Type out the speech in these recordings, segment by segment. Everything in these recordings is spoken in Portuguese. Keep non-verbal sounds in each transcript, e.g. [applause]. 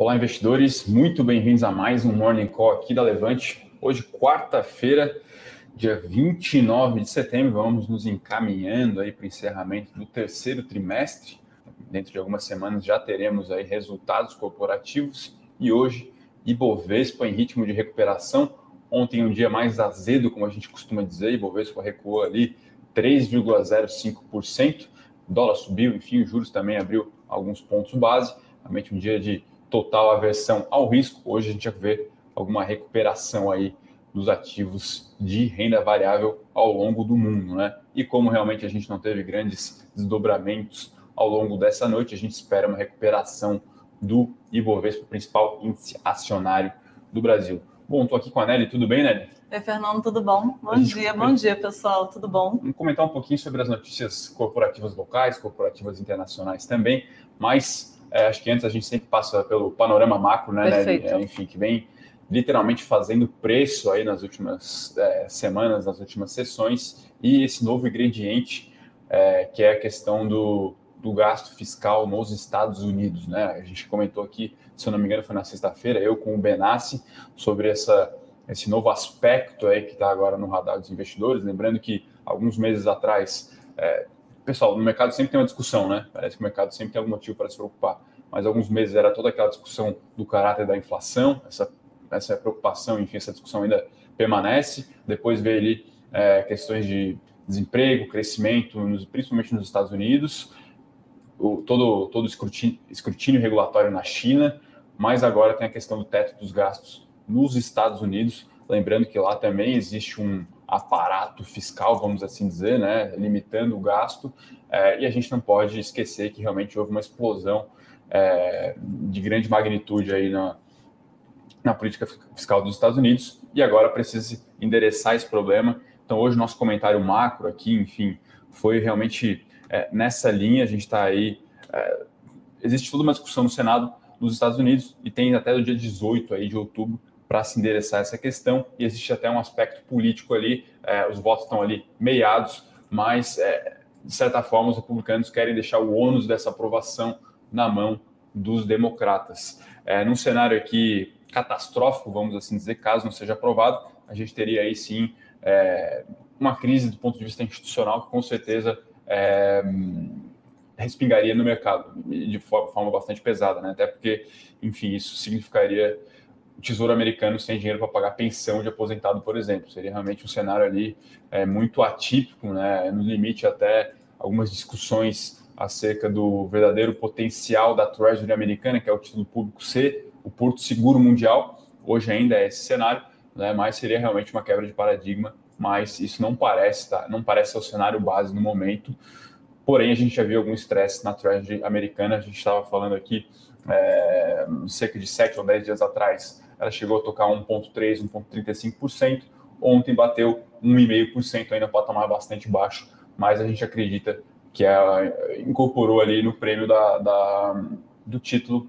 Olá, investidores, muito bem-vindos a mais um Morning Call aqui da Levante. Hoje, quarta-feira, dia 29 de setembro, vamos nos encaminhando aí para o encerramento do terceiro trimestre. Dentro de algumas semanas já teremos aí resultados corporativos e hoje Ibovespa em ritmo de recuperação. Ontem um dia mais azedo, como a gente costuma dizer, Ibovespa recuou ali 3,05%, dólar subiu, enfim, os juros também abriu alguns pontos base. Realmente um dia de total aversão ao risco. Hoje a gente vai ver alguma recuperação aí dos ativos de renda variável ao longo do mundo, né? E como realmente a gente não teve grandes desdobramentos ao longo dessa noite, a gente espera uma recuperação do Ibovespa, principal índice acionário do Brasil. Bom, estou aqui com a Nelly, tudo bem, Nelly? Oi, Fernando, tudo bom? Bom dia, bom dia, pessoal, tudo bom? Vamos comentar um pouquinho sobre as notícias corporativas locais, corporativas internacionais também, mas é, acho que antes a gente sempre passa pelo panorama macro, né, Perfeito. né? Enfim, que vem literalmente fazendo preço aí nas últimas é, semanas, nas últimas sessões, e esse novo ingrediente é, que é a questão do, do gasto fiscal nos Estados Unidos, né? A gente comentou aqui, se eu não me engano, foi na sexta-feira, eu com o Benassi, sobre essa, esse novo aspecto aí que está agora no radar dos investidores. Lembrando que alguns meses atrás é, pessoal, no mercado sempre tem uma discussão, né? Parece que o mercado sempre tem algum motivo para se preocupar. Mas alguns meses era toda aquela discussão do caráter da inflação, essa, essa preocupação, enfim, essa discussão ainda permanece. Depois veio ali é, questões de desemprego, crescimento, nos, principalmente nos Estados Unidos, o, todo, todo escrutínio, escrutínio regulatório na China, mas agora tem a questão do teto dos gastos nos Estados Unidos. Lembrando que lá também existe um, aparato fiscal, vamos assim dizer, né, limitando o gasto, é, e a gente não pode esquecer que realmente houve uma explosão é, de grande magnitude aí na, na política fiscal dos Estados Unidos, e agora precisa endereçar esse problema. Então, hoje, nosso comentário macro aqui, enfim, foi realmente é, nessa linha. A gente está aí. É, existe toda uma discussão no Senado dos Estados Unidos e tem até o dia 18 aí de outubro para se endereçar essa questão, e existe até um aspecto político ali, é, os votos estão ali meiados, mas, é, de certa forma, os republicanos querem deixar o ônus dessa aprovação na mão dos democratas. É, num cenário aqui catastrófico, vamos assim dizer, caso não seja aprovado, a gente teria aí sim uma crise do ponto de vista institucional que com certeza respingaria no mercado de forma bastante pesada, né? Até porque, enfim, isso significaria Tesouro Americano sem dinheiro para pagar pensão de aposentado, por exemplo. Seria realmente um cenário ali é, muito atípico, né? no limite até algumas discussões acerca do verdadeiro potencial da Treasury americana, que é o título público C, o Porto Seguro Mundial. Hoje ainda é esse cenário, né? mas seria realmente uma quebra de paradigma, mas isso não parece, tá? não parece ser o cenário base no momento. Porém, a gente já viu algum estresse na Treasury americana, a gente estava falando aqui é, cerca de 7 ou 10 dias atrás, ela chegou a tocar 1,3%, 1,35%. Ontem bateu 1,5%, ainda patamar bastante baixo, mas a gente acredita que ela incorporou ali no prêmio da, da, do título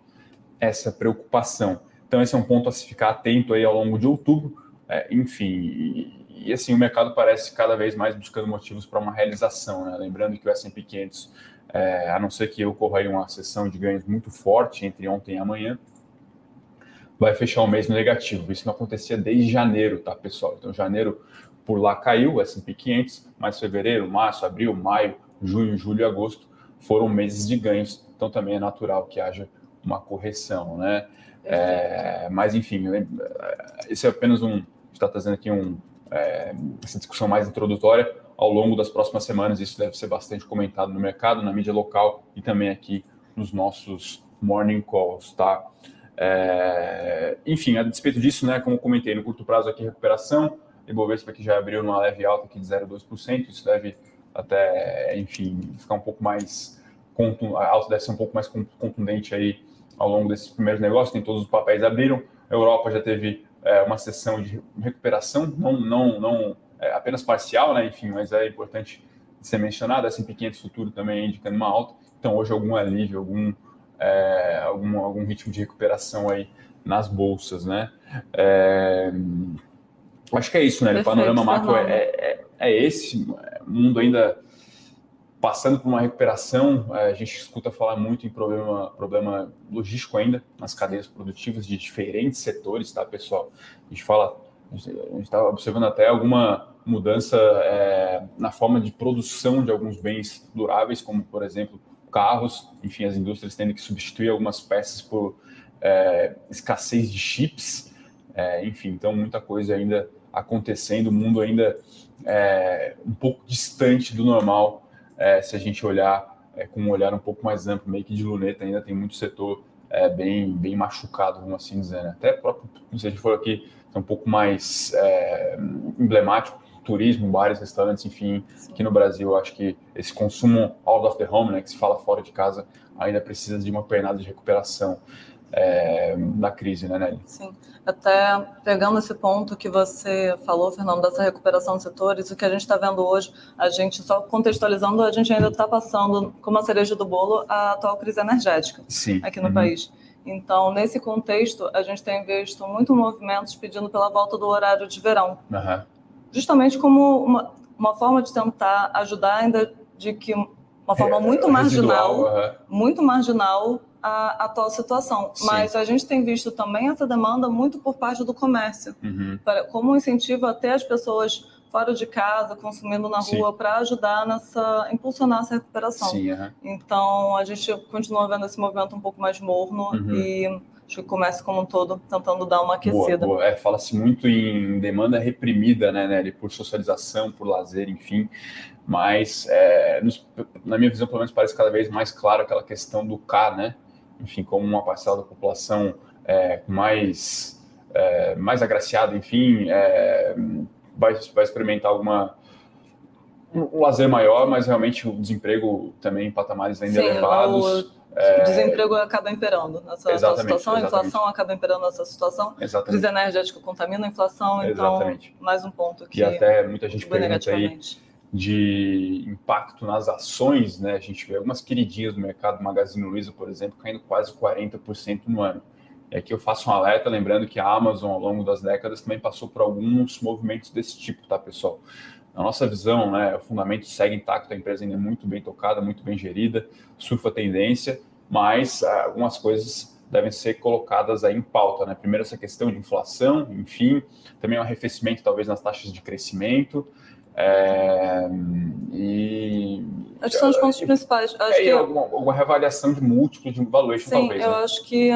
essa preocupação. Então, esse é um ponto a se ficar atento aí ao longo de outubro. É, enfim, e, e, assim, o mercado parece cada vez mais buscando motivos para uma realização. Né? Lembrando que o S&P 500, é, a não ser que ocorra aí uma sessão de ganhos muito forte entre ontem e amanhã, vai fechar o mês no negativo. Isso não acontecia desde janeiro, tá, pessoal? Então, janeiro por lá caiu, o S&P 500, mas fevereiro, março, abril, maio, junho, julho e agosto foram meses de ganhos. Então, também é natural que haja uma correção, né? É, mas, enfim, esse é apenas um... está trazendo aqui um, é, essa discussão mais introdutória. Ao longo das próximas semanas, isso deve ser bastante comentado no mercado, na mídia local e também aqui nos nossos morning calls, tá? É, enfim, a despeito disso, né, como comentei, no curto prazo aqui recuperação, Ibovespa que já abriu numa leve alta aqui de 0,2%, isso deve até, enfim, ficar um pouco mais, a alta deve ser um pouco mais contundente aí ao longo desses primeiros negócios, nem todos os papéis abriram, a Europa já teve é, uma sessão de recuperação, não, não, não é, apenas parcial, né, enfim, mas é importante ser mencionado, S&P 500 futuro também indicando uma alta, então hoje algum alívio, algum é, algum, algum ritmo de recuperação aí nas bolsas, né? É, acho que é isso, né? o panorama macro é, é, é, esse, o mundo ainda passando por uma recuperação, é, a gente escuta falar muito em problema, problema logístico ainda nas cadeias produtivas de diferentes setores, tá, pessoal? A gente fala, a gente está observando até alguma mudança é, na forma de produção de alguns bens duráveis, como, por exemplo, carros. Enfim, as indústrias tendo que substituir algumas peças por é, escassez de chips. É, enfim, então muita coisa ainda acontecendo, o mundo ainda é, um pouco distante do normal é, se a gente olhar é, com um olhar um pouco mais amplo, meio que de luneta, ainda tem muito setor é, bem, bem machucado, vamos assim dizer. Né? Até próprio, se a gente for aqui, é um pouco mais emblemático, turismo, bares, restaurantes, enfim, aqui no Brasil, acho que esse consumo out of the home, né, que se fala fora de casa, ainda precisa de uma pernada de recuperação é, da crise, né, Nelly? Sim. Até pegando esse ponto que você falou, Fernando, dessa recuperação de setores, o que a gente está vendo hoje, a gente, só contextualizando, a gente ainda está passando, como a cereja do bolo, a atual crise energética Sim. aqui no uhum. país. Então, nesse contexto, a gente tem visto muitos movimentos pedindo pela volta do horário de verão. Uhum. Justamente como uma, uma forma de tentar ajudar ainda de que uma forma muito marginal, uhum. muito marginal a, atual situação. Sim. Mas a gente tem visto também essa demanda muito por parte do comércio, uhum. para, como um incentivo até as pessoas fora de casa, consumindo na rua, para ajudar nessa, impulsionar essa recuperação. Sim, uhum. Então, a gente continua vendo esse movimento um pouco mais morno uhum. e acho que o comércio como um todo tentando dar uma aquecida. Boa, boa. É, Fala-se muito em demanda reprimida, né, Nelly, por socialização, por lazer, enfim mas é, nos, na minha visão, pelo menos, parece cada vez mais claro aquela questão do K, né? enfim, como uma parcela da população é, mais, é, mais agraciada, enfim, é, vai, vai experimentar alguma um lazer maior, mas realmente o desemprego também em patamares ainda Sim, elevados. O... É... O desemprego acaba imperando nessa, situação, a inflação acaba imperando nessa situação. Exatamente. Crise energética contamina a inflação, então exatamente. mais um ponto que. E até muita gente pergunta aí de impacto nas ações, né? A gente vê algumas queridinhas do mercado, Magazine Luiza, por exemplo, caindo quase 40% no ano. E aqui eu faço um alerta, lembrando que a Amazon, ao longo das décadas, também passou por alguns movimentos desse tipo, tá, pessoal? Na nossa visão, né, o fundamento segue intacto, a empresa ainda é muito bem tocada, muito bem gerida, surfa a tendência, mas ah, algumas coisas devem ser colocadas aí em pauta, né? Primeiro, essa questão de inflação, enfim, também um arrefecimento, talvez, nas taxas de crescimento, é, e. Acho que são os pontos principais. Acho é, que alguma, alguma reavaliação de múltiplo de valuation, Sim, talvez. Eu né? acho que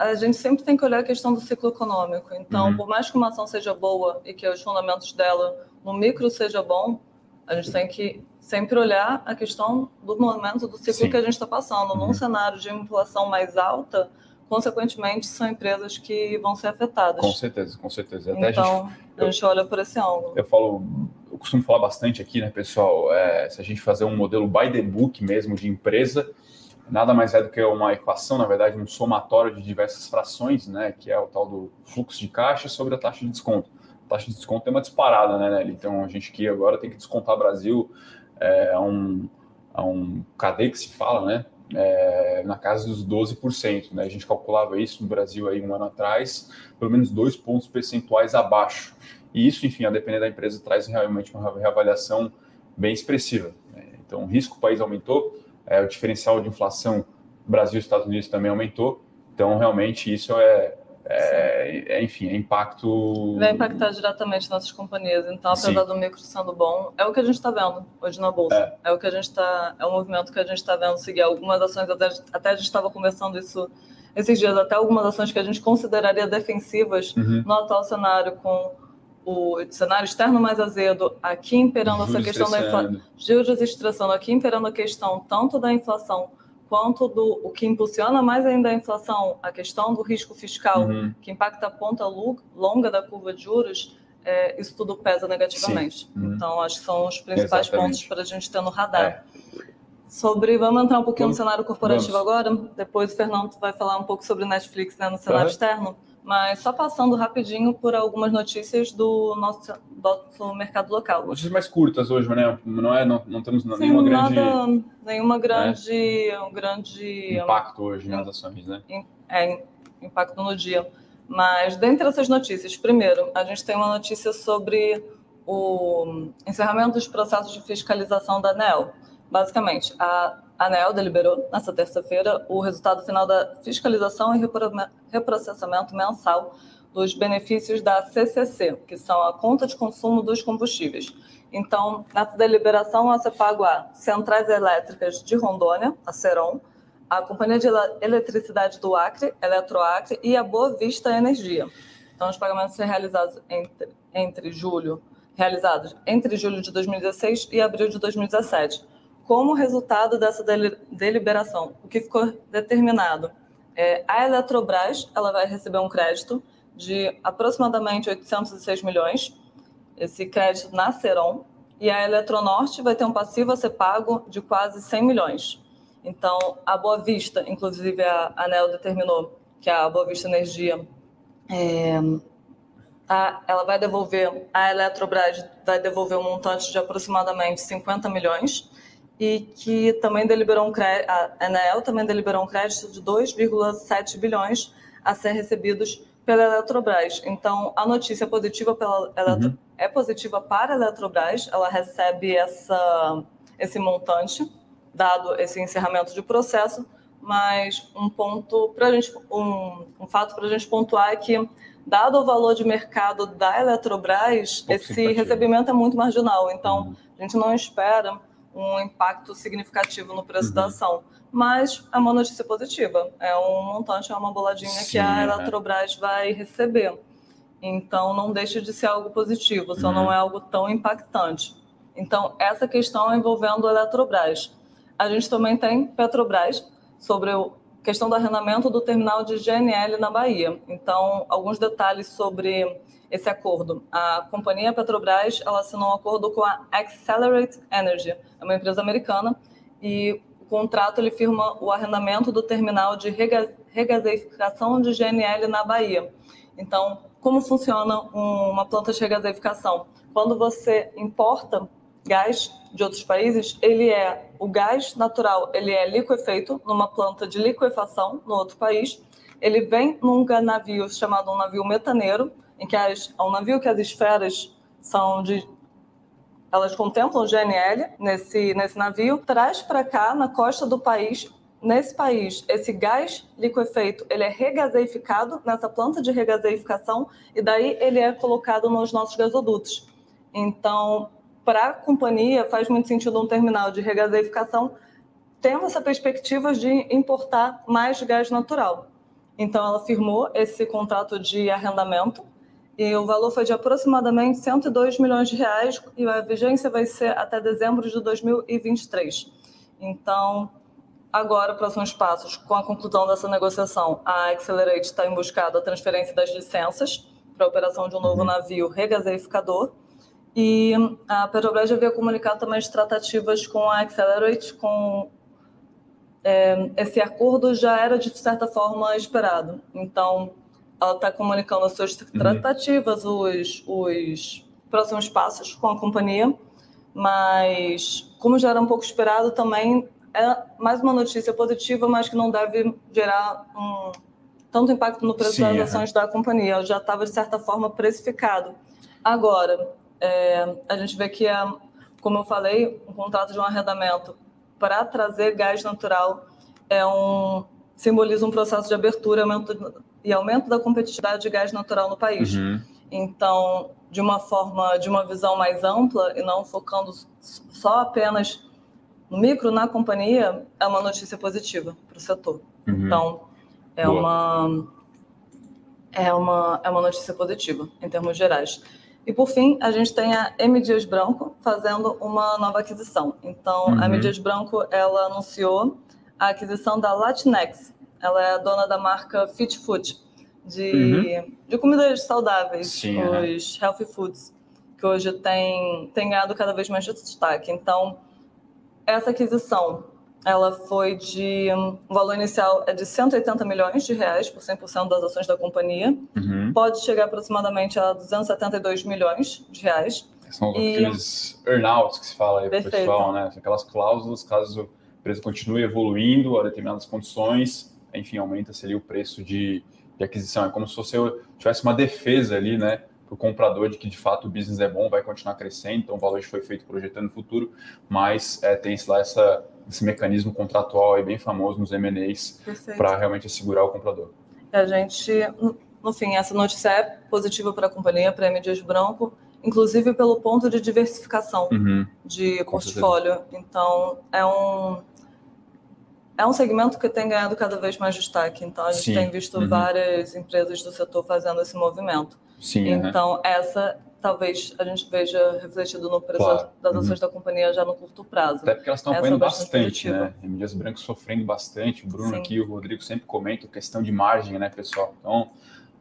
a gente sempre tem que olhar a questão do ciclo econômico. Então, uhum. por mais que uma ação seja boa e que os fundamentos dela no micro seja bom, a gente tem que sempre olhar a questão do momento do ciclo Sim. que a gente está passando. Uhum. Num cenário de inflação mais alta, consequentemente, são empresas que vão ser afetadas. Com certeza, com certeza. Até então, a gente, a gente olha por esse ângulo. Eu falo eu costumo falar bastante aqui, né, pessoal? É, se a gente fazer um modelo by the book mesmo de empresa, nada mais é do que uma equação, na verdade, um somatório de diversas frações, né, que é o tal do fluxo de caixa sobre a taxa de desconto. A taxa de desconto tem uma disparada, né, Nelly? Então a gente que agora tem que descontar Brasil é, a um, a um cadê que se fala, né? É, na casa dos 12%. Né? A gente calculava isso no Brasil aí um ano atrás, pelo menos dois pontos percentuais abaixo. E isso, enfim, a depender da empresa, traz realmente uma reavaliação bem expressiva. Né? Então, o risco do país aumentou, é, o diferencial de inflação Brasil e Estados Unidos também aumentou. Então, realmente, isso é, é, é, enfim, é impacto. Vai impactar diretamente nossas companhias. Então, apesar Sim. do micro sendo bom, é o que a gente está vendo hoje na Bolsa. É. é. o que a gente está. É o movimento que a gente está vendo seguir. Algumas ações, até, até a gente estava conversando isso esses dias, até algumas ações que a gente consideraria defensivas uhum. no atual cenário, com o cenário externo mais azedo, aqui imperando essa questão da inflação, juros estressando, aqui imperando a questão tanto da inflação quanto do o que impulsiona mais ainda a inflação, a questão do risco fiscal, uhum. que impacta a ponta longa da curva de juros, é, isso tudo pesa negativamente. Uhum. Então, acho que são os principais Exatamente. pontos para a gente ter no radar. É. Sobre, vamos entrar um pouquinho vamos, no cenário corporativo vamos. agora, depois o Fernando vai falar um pouco sobre Netflix né, no cenário uhum. externo. Mas só passando rapidinho por algumas notícias do nosso, do mercado local. Notícias mais curtas hoje, né? Não, é, não, não temos Sim, nenhuma grande... Nada, nenhuma grande... É? Um grande impacto hoje nas ações, né? É, impacto no dia. Mas, dentre essas notícias, primeiro, a gente tem uma notícia sobre o encerramento dos processos de fiscalização da ANEL. basicamente, a ANEL deliberou nesta terça-feira o resultado final da fiscalização e reprocessamento mensal dos benefícios da CCC, que são a conta de consumo dos combustíveis. Então, nessa deliberação, a CEPAGO a Centrais Elétricas de Rondônia, a CERON, a Companhia de Eletricidade do Acre, Eletroacre e a Boa Vista Energia. Então, os pagamentos realizados entre, entre julho, realizados entre julho de 2016 e abril de 2017. Como resultado dessa deliberação, o que ficou determinado é a Eletrobras ela vai receber um crédito de aproximadamente 806 milhões, esse crédito na Seron, e a Eletronorte vai ter um passivo a ser pago de quase 100 milhões. Então, a Boa Vista, inclusive a ANEL determinou que a Boa Vista Energia, é, a, ela vai devolver, a Eletrobras vai devolver um montante de aproximadamente 50 milhões, e que também deliberou um crédito, a ANEL também deliberou um crédito de 2,7 bilhões a ser recebidos pela Eletrobras. Então, a notícia positiva pela Eletro... uhum. é positiva para a Eletrobras, ela recebe essa, esse montante, dado esse encerramento de processo, mas um ponto para gente, um, um fato para a gente pontuar é que, dado o valor de mercado da Eletrobras, Pouco esse simpatia. recebimento é muito marginal. Então, uhum. a gente não espera um impacto significativo no preço uhum. da ação mas é uma notícia positiva. É um montante, é uma boladinha Sim, que a Eletrobras é. vai receber. Então, não deixa de ser algo positivo, só uhum. não é algo tão impactante. Então, essa questão envolvendo a Eletrobras. A gente também tem Petrobras sobre a questão do arrendamento do terminal de GNL na Bahia. Então, alguns detalhes sobre esse acordo. A companhia Petrobras ela assinou um acordo com a Accelerate Energy, é uma empresa americana, e contrato ele firma o arrendamento do terminal de regasificação de GNL na Bahia. Então, como funciona uma planta de regasificação? Quando você importa gás de outros países, ele é o gás natural, ele é liquefeito numa planta de liquefação no outro país. Ele vem num navio chamado um navio metaneiro, em que as, é um navio que as esferas são de elas contemplam GNL nesse, nesse navio, traz para cá, na costa do país, nesse país, esse gás liquefeito, ele é regaseificado nessa planta de regaseificação e daí ele é colocado nos nossos gasodutos. Então, para a companhia, faz muito sentido um terminal de regaseificação tendo essa perspectiva de importar mais gás natural. Então, ela firmou esse contrato de arrendamento e o valor foi de aproximadamente 102 milhões de reais e a vigência vai ser até dezembro de 2023. Então, agora, próximos passos, com a conclusão dessa negociação, a Accelerate está em busca da transferência das licenças para a operação de um novo uhum. navio regaseificador e a Petrobras já havia comunicado também as tratativas com a Accelerate, com é, esse acordo já era de certa forma esperado. Então, ela está comunicando as suas uhum. tratativas, uhum. os, os próximos passos com a companhia, mas como já era um pouco esperado, também é mais uma notícia positiva, mas que não deve gerar um, tanto impacto no preço Sim, das ações da companhia. Já estava, de certa forma, precificado. Agora, é, a gente vê que, é, como eu falei, um contrato de um arrendamento para trazer gás natural é um simboliza um processo de abertura aumento, e aumento da competitividade de gás natural no país. Uhum. Então, de uma forma, de uma visão mais ampla e não focando só apenas no micro, na companhia, é uma notícia positiva para o setor. Uhum. Então, é uma, é, uma, é uma notícia positiva em termos gerais. E, por fim, a gente tem a M. Dias Branco fazendo uma nova aquisição. Então, uhum. a M. Dias Branco, ela anunciou a aquisição da Latinx. Ela é a dona da marca Fit Food, de, uhum. de comidas saudáveis, Sim, os é. healthy foods, que hoje tem, tem ganhado cada vez mais destaque. Então, essa aquisição ela foi de um valor inicial é de 180 milhões de reais por 100% das ações da companhia. Uhum. Pode chegar aproximadamente a 272 milhões de reais. São e... aqueles earnouts que se fala aí para o pessoal, né? Aquelas cláusulas caso empresa continue evoluindo a determinadas condições, enfim, aumenta-se ali o preço de, de, aquisição. É como se você tivesse uma defesa ali, né, o comprador de que de fato o business é bom, vai continuar crescendo, então o valor foi feito projetando o futuro, mas é, tem lá essa, esse mecanismo contratual aí bem famoso nos M&As para realmente assegurar o comprador. A gente, no fim, essa notícia é positiva para a companhia, para a M. Dias Branco, inclusive pelo ponto de diversificação uhum. de portfólio. Então, é um é um segmento que tem ganhado cada vez mais destaque. Então, a gente Sim. tem visto uhum. várias empresas do setor fazendo esse movimento. Sim, então, uhum. essa talvez a gente veja refletido no preço claro. das ações uhum. da companhia já no curto prazo. Até porque elas estão apanhando é bastante, né? Emílias Brancos sofrendo bastante. O Bruno Sim. aqui o Rodrigo sempre comentam questão de margem, né, pessoal? Então,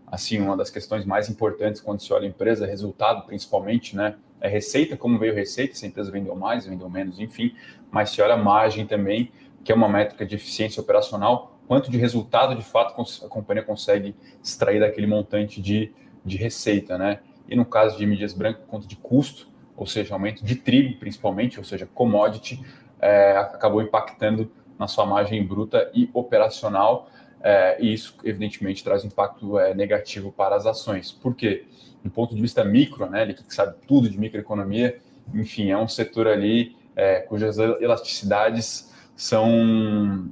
assim, uma das questões mais importantes quando se olha a empresa, resultado principalmente, né? É receita, como veio receita, se a empresa vendeu mais, vendeu menos, enfim, mas se olha a margem também, que é uma métrica de eficiência operacional, quanto de resultado de fato a companhia consegue extrair daquele montante de, de receita, né? E no caso de mídias brancas, quanto de custo, ou seja, aumento de trigo principalmente, ou seja, commodity, é, acabou impactando na sua margem bruta e operacional, é, e isso evidentemente traz impacto é, negativo para as ações. Por quê? Do ponto de vista micro, né, ele que sabe tudo de microeconomia, enfim, é um setor ali é, cujas elasticidades são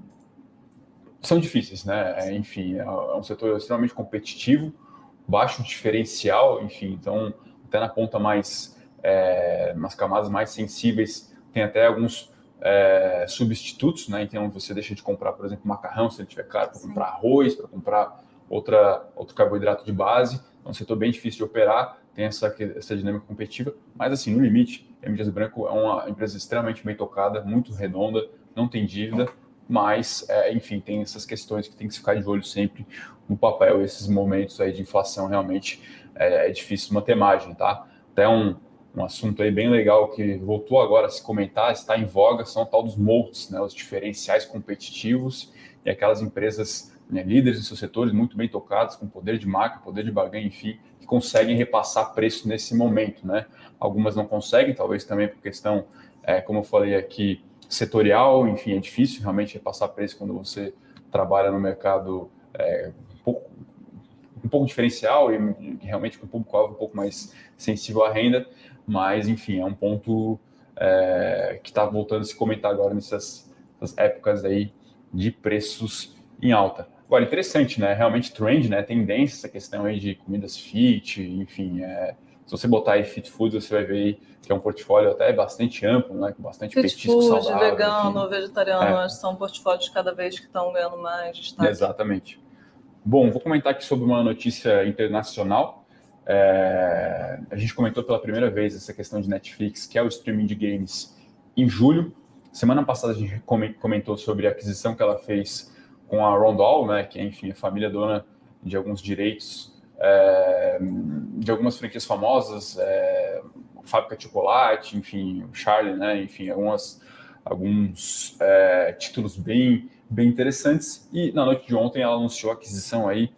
são difíceis, né? É, enfim, é, é um setor extremamente competitivo, baixo diferencial, enfim, então até na ponta mais é, nas camadas mais sensíveis tem até alguns é, substitutos, né? Então você deixa de comprar, por exemplo, macarrão se ele tiver caro para comprar arroz, para comprar outra outro carboidrato de base. É um setor bem difícil de operar, tem essa essa dinâmica competitiva, mas assim no limite, a Mídias Branco é uma empresa extremamente bem tocada, muito redonda, não tem dívida, mas, é, enfim, tem essas questões que tem que ficar de olho sempre no papel. Esses momentos aí de inflação realmente é, é difícil manter margem, tá? Até um, um assunto aí bem legal que voltou agora a se comentar, está em voga, são o tal dos moats, né, os diferenciais competitivos e aquelas empresas né, líderes em seus setores muito bem tocadas, com poder de marca, poder de barganha, enfim, que conseguem repassar preço nesse momento, né? Algumas não conseguem, talvez também por questão, é, como eu falei aqui, setorial, enfim, é difícil realmente repassar preço quando você trabalha no mercado é, um, pouco, diferencial e realmente com o público-alvo um pouco mais sensível à renda, mas enfim, é um ponto é, que está voltando a se comentar agora nessas, nessas, épocas aí de preços em alta. Agora, interessante, né? Realmente trend, né? Tendência, essa questão aí de comidas fit, enfim, é, se você botar aí Fit Foods, você vai ver que é um portfólio até bastante amplo, né? com bastante Fit petisco food, saudável. vegano, enfim. vegetariano, é. são portfólios cada vez que estão ganhando mais destaque. Exatamente. Bom, vou comentar aqui sobre uma notícia internacional. É... a gente comentou pela primeira vez essa questão de Netflix, que é o streaming de games, em julho. Semana passada a gente comentou sobre a aquisição que ela fez com a Rondall, né, que é, enfim, a família dona de alguns direitos é, de algumas franquias famosas, é, Fábrica de Chocolate, enfim, o Charlie, né, enfim, algumas, alguns é, títulos bem, bem interessantes. E na noite de ontem ela anunciou a aquisição aí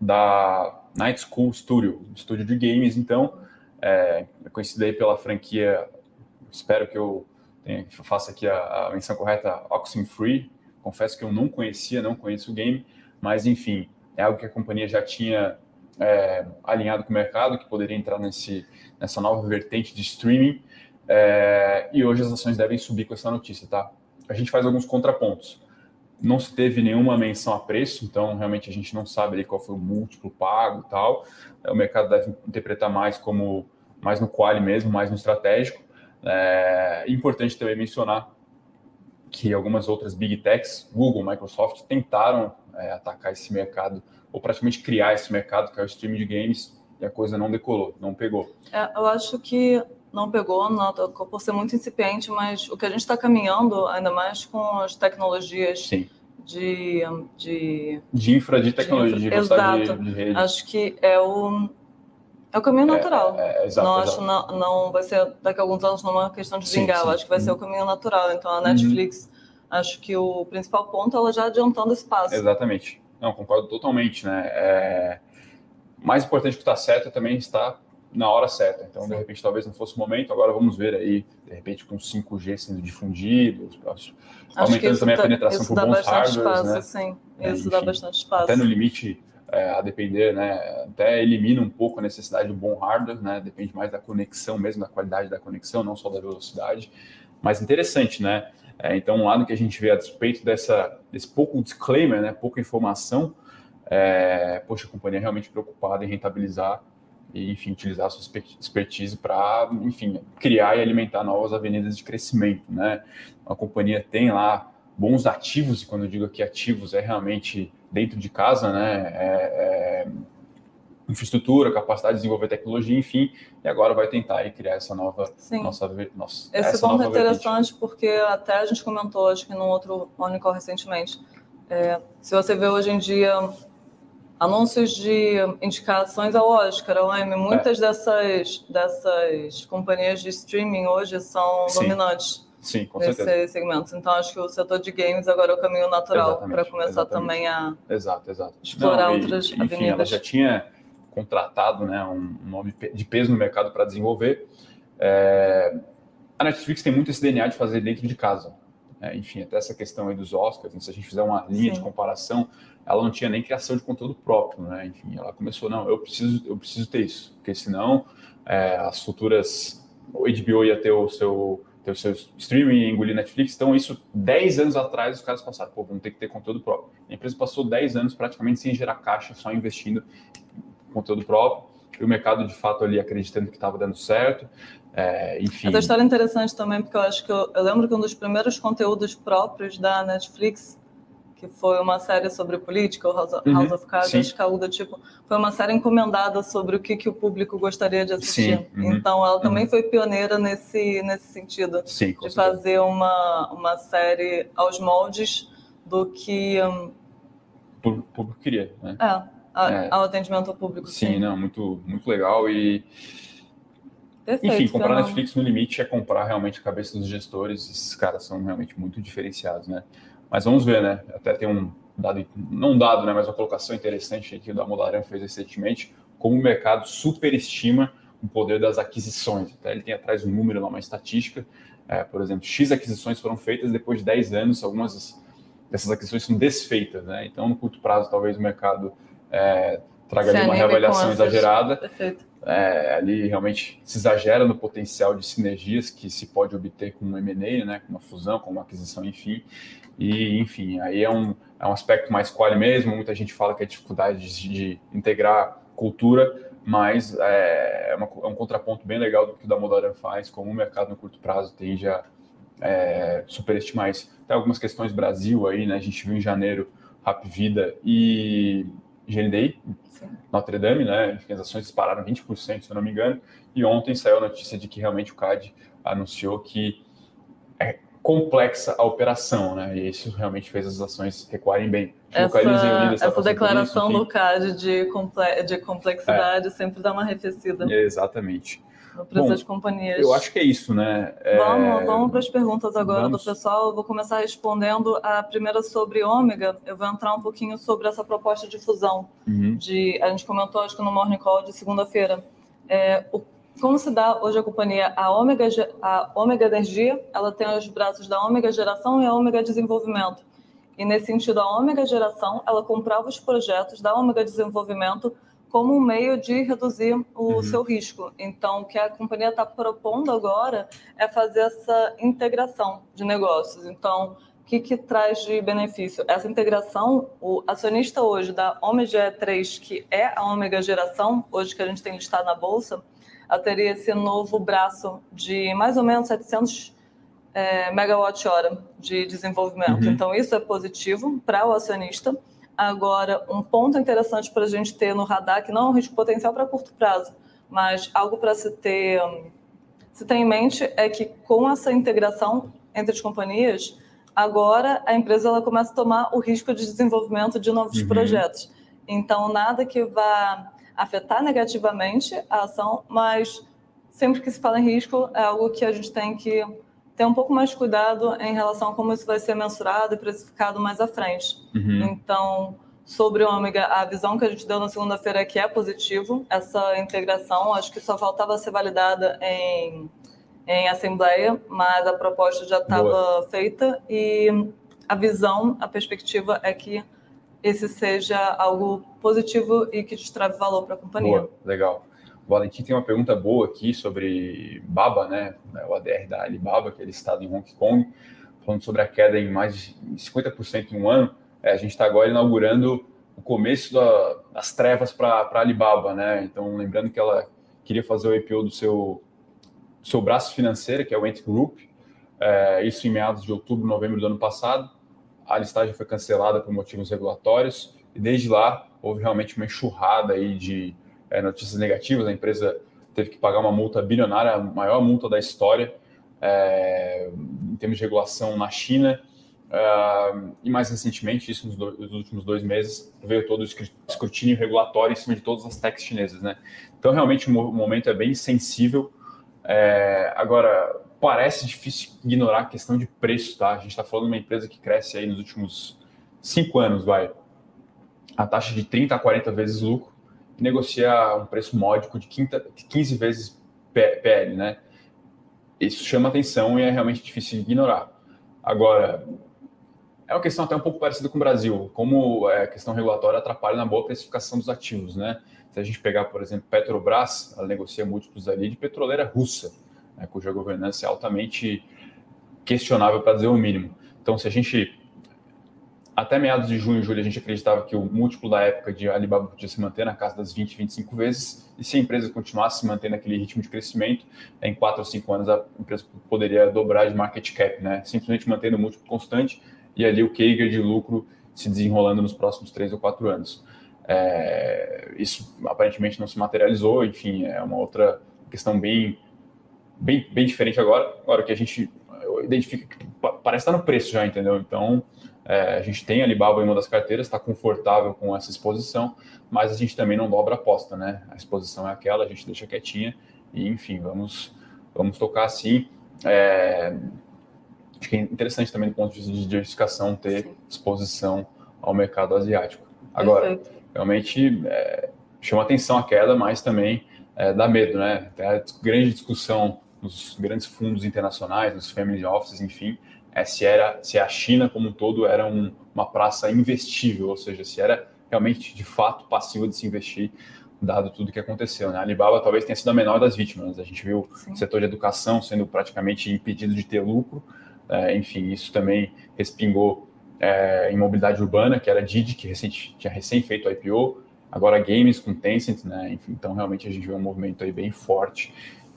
da Night School Studio, estúdio de games, então, é, é conhecido aí pela franquia, espero que eu tenha, faça aqui a, a menção correta, Oxenfree, confesso que eu não conhecia, não conheço o game, mas enfim, é algo que a companhia já tinha é, alinhado com o mercado, que poderia entrar nesse, nessa nova vertente de streaming. É, e hoje as ações devem subir com essa notícia, tá? A gente faz alguns contrapontos. Não se teve nenhuma menção a preço, então realmente a gente não sabe ali qual foi o múltiplo pago e tal. É, o mercado deve interpretar mais como mais no quali mesmo, mais no estratégico. É importante também mencionar que algumas outras big techs, Google, Microsoft, tentaram é, atacar esse mercado ou praticamente criar esse mercado que é o streaming de games e a coisa não decolou, não pegou. É, eu acho que não pegou, não, por ser muito incipiente, mas o que a gente está caminhando, ainda mais com as tecnologias Sim. De, de... De infra de tecnologia, de, infra, exato. De, de rede. Acho que é o, é o caminho é, natural. É, é, exato, não exato. acho não, não vai ser daqui a alguns anos não é uma questão de vingar, sim, sim. acho que vai ser o caminho natural. Então a Netflix, uhum. acho que o principal ponto é ela já adiantando esse passo. Exatamente. Não, concordo totalmente, né? É... Mais importante que estar certo é também estar na hora certa. Então, de repente, talvez não fosse o momento. Agora vamos ver aí, de repente, com 5G sendo difundido, aumentando também a penetração por bons hardwares, espaço, né? Sim, isso é, enfim, dá bastante espaço. Até no limite, é, a depender, né, até elimina um pouco a necessidade de um bom hardware, né, depende mais da conexão mesmo, da qualidade da conexão, não só da velocidade, mas interessante, né, é, então um lado que a gente vê a despeito dessa, desse pouco disclaimer, né, pouca informação, é, poxa, a companhia é realmente preocupada em rentabilizar e, enfim, utilizar a sua expertise para, enfim, criar e alimentar novas avenidas de crescimento, né, a companhia tem lá bons ativos, e quando eu digo aqui ativos, é realmente dentro de casa, né? É, é, infraestrutura, capacidade de desenvolver tecnologia, enfim, e agora vai tentar criar essa nova. Sim. Nossa, nossa, Esse ponto é interessante vertente. porque até a gente comentou, acho que num outro Monicol recentemente. É, se você vê hoje em dia anúncios de indicações ao Oscar, Emmy, muitas é. dessas, dessas companhias de streaming hoje são Sim. dominantes. Sim, com nesse certeza. segmento. Então, acho que o setor de games agora é o caminho natural para começar exatamente. também a exato, exato. explorar Não, outras e, avenidas. Enfim, ela já tinha contratado né, um nome de peso no mercado para desenvolver. É, a Netflix tem muito esse DNA de fazer dentro de casa. É, enfim, até essa questão aí dos Oscars, né, se a gente fizer uma linha Sim. de comparação, ela não tinha nem criação de conteúdo próprio, né? Enfim, ela começou, não, eu preciso, eu preciso ter isso, porque senão é, as futuras, o HBO ia ter o seu ter o seu streaming e engolir Netflix. Então, isso 10 anos atrás, os caras passaram, pô, vamos ter que ter conteúdo próprio. A empresa passou 10 anos praticamente sem gerar caixa, só investindo em conteúdo próprio. E o mercado, de fato, ali acreditando que estava dando certo. É, enfim. Essa história é interessante também, porque eu acho que eu, eu lembro que um dos primeiros conteúdos próprios da Netflix que foi uma série sobre política, o House, uhum, of Cards, acho que algo do tipo, foi uma série encomendada sobre o que, que o público gostaria de assistir. Sim, uhum, então, ela também uhum. foi pioneira nesse, nesse sentido, Sim, de certeza. fazer uma, uma série aos moldes do que... Um, o público queria, né? É, a, é. ao atendimento ao público. Sim, sim, não, muito, muito legal e... Perfeito, Enfim, comprar Netflix no limite é comprar realmente a cabeça dos gestores. Esses caras são realmente muito diferenciados, né? Mas vamos ver, né? Até tem um dado, não um dado, né, mas uma colocação interessante que o Damodaran fez recentemente, como o mercado superestima o poder das aquisições. Até ele tem atrás um número lá, uma estatística. É, por exemplo, X aquisições foram feitas depois de 10 anos, algumas dessas aquisições são desfeitas, né? Então, no curto prazo, talvez o mercado é, traga ali uma reavaliação exagerada. Perfeito. É, ali realmente se exagera no potencial de sinergias que se pode obter com um M&A, né, com uma fusão, com uma aquisição, enfim. E, enfim, aí é um, é um aspecto mais qual mesmo. Muita gente fala que é dificuldade de, de integrar cultura, mas é, é, uma, é, um contraponto bem legal do que o da Modoran faz, como o mercado no curto prazo tende a é, superestimar isso. Tem algumas questões Brasil aí, né? A gente viu em janeiro Rap Vida e GNDI, Notre Dame, né? As ações dispararam 20%, se eu não me engano. E ontem saiu a notícia de que realmente o CAD anunciou que é, complexa a operação, né? E isso realmente fez as ações recuarem bem. Essa, essa declaração isso, do CAD de, comple de complexidade é. sempre dá uma arrefecida. Exatamente. Preço das companhias. Eu acho que é isso, né? É... Vamos, vamos para as perguntas agora vamos... do pessoal. Eu vou começar respondendo a primeira sobre ômega. Eu vou entrar um pouquinho sobre essa proposta de fusão. Uhum. De, a gente comentou, acho que no Morning Call de segunda-feira. É, o como se dá hoje a companhia? A Ômega, a Ômega Energia, ela tem os braços da Ômega Geração e a Ômega Desenvolvimento. E nesse sentido, a Ômega Geração, ela comprava os projetos da Ômega Desenvolvimento como um meio de reduzir o uhum. seu risco. Então, o que a companhia está propondo agora é fazer essa integração de negócios. Então, o que, que traz de benefício? Essa integração, o acionista hoje da Ômega 3, que é a Ômega Geração, hoje que a gente tem listado na Bolsa, ela teria esse novo braço de mais ou menos 700 é, megawatt-hora de desenvolvimento. Uhum. Então, isso é positivo para o acionista. Agora, um ponto interessante para a gente ter no radar, que não é um risco potencial para curto prazo, mas algo para se ter, se ter em mente, é que com essa integração entre as companhias, agora a empresa ela começa a tomar o risco de desenvolvimento de novos uhum. projetos. Então, nada que vá afetar negativamente a ação, mas sempre que se fala em risco, é algo que a gente tem que ter um pouco mais cuidado em relação a como isso vai ser mensurado e precificado mais à frente. Uhum. Então, sobre o ômega, a visão que a gente deu na segunda-feira é que é positivo essa integração, acho que só faltava ser validada em, em assembleia, mas a proposta já estava feita e a visão, a perspectiva é que esse seja algo positivo e que destrave valor para a companhia. Boa, legal. O Valentim tem uma pergunta boa aqui sobre Baba, né? O ADR da Alibaba, que é listado em Hong Kong, falando sobre a queda em mais de 50% em um ano. É, a gente está agora inaugurando o começo da, das trevas para a Alibaba, né? Então, lembrando que ela queria fazer o IPO do seu, seu braço financeiro, que é o Ant Group, é, isso em meados de outubro, novembro do ano passado. A listagem foi cancelada por motivos regulatórios e desde lá houve realmente uma enxurrada aí de é, notícias negativas. A empresa teve que pagar uma multa bilionária, a maior multa da história é, em termos de regulação na China. É, e mais recentemente, isso nos, nos, últimos dois meses, veio todo o escrutínio regulatório em cima de todas as techs chinesas. Né? Então, realmente, o momento é bem sensível. É, agora, parece difícil ignorar a questão de preço, tá? A gente está falando de uma empresa que cresce aí nos últimos cinco anos, vai. A taxa de 30 a 40 vezes lucro, negocia um preço módico de 15 vezes PL, né? Isso chama atenção e é realmente difícil de ignorar. Agora, é uma questão até um pouco parecida com o Brasil, como é, a questão regulatória atrapalha na boa precificação dos ativos, né? Se a gente pegar, por exemplo, Petrobras, ela negocia múltiplos ali de petroleira russa, né, cuja governança é altamente questionável, para dizer o mínimo. Então, se a gente até meados de junho e julho, a gente acreditava que o múltiplo da época de Alibaba podia se manter na casa das 20, 25 vezes, e se a empresa continuasse se mantendo naquele ritmo de crescimento, em 4 ou 5 anos a empresa poderia dobrar de market cap, né? simplesmente mantendo o múltiplo constante e ali o CAGR de lucro se desenrolando nos próximos 3 ou 4 anos. É, isso aparentemente não se materializou, enfim, é uma outra questão bem, bem, bem diferente agora. Agora que a gente identifica que parece estar no preço já, entendeu? Então, é, a gente tem Alibaba em uma das carteiras, está confortável com essa exposição, mas a gente também não dobra a aposta, né? A exposição é aquela, a gente deixa quietinha e, enfim, vamos, vamos tocar assim. É, acho que é interessante também do ponto de vista de diversificação ter Sim. exposição ao mercado asiático. Agora, Perfeito. realmente é, chama atenção a queda, mas também é, dá medo, né? Tem a grande discussão nos grandes fundos internacionais, nos family offices, enfim, é, se, era, se a China como um todo era um, uma praça investível, ou seja, se era realmente de fato passiva de se investir, dado tudo que aconteceu. Né? A Alibaba talvez tenha sido a menor das vítimas. A gente viu Sim. o setor de educação sendo praticamente impedido de ter lucro. É, enfim, isso também respingou é, em mobilidade urbana, que era a Didi, que recente, tinha recém feito o IPO, agora games com Tencent, né? Enfim, então realmente a gente vê um movimento aí bem forte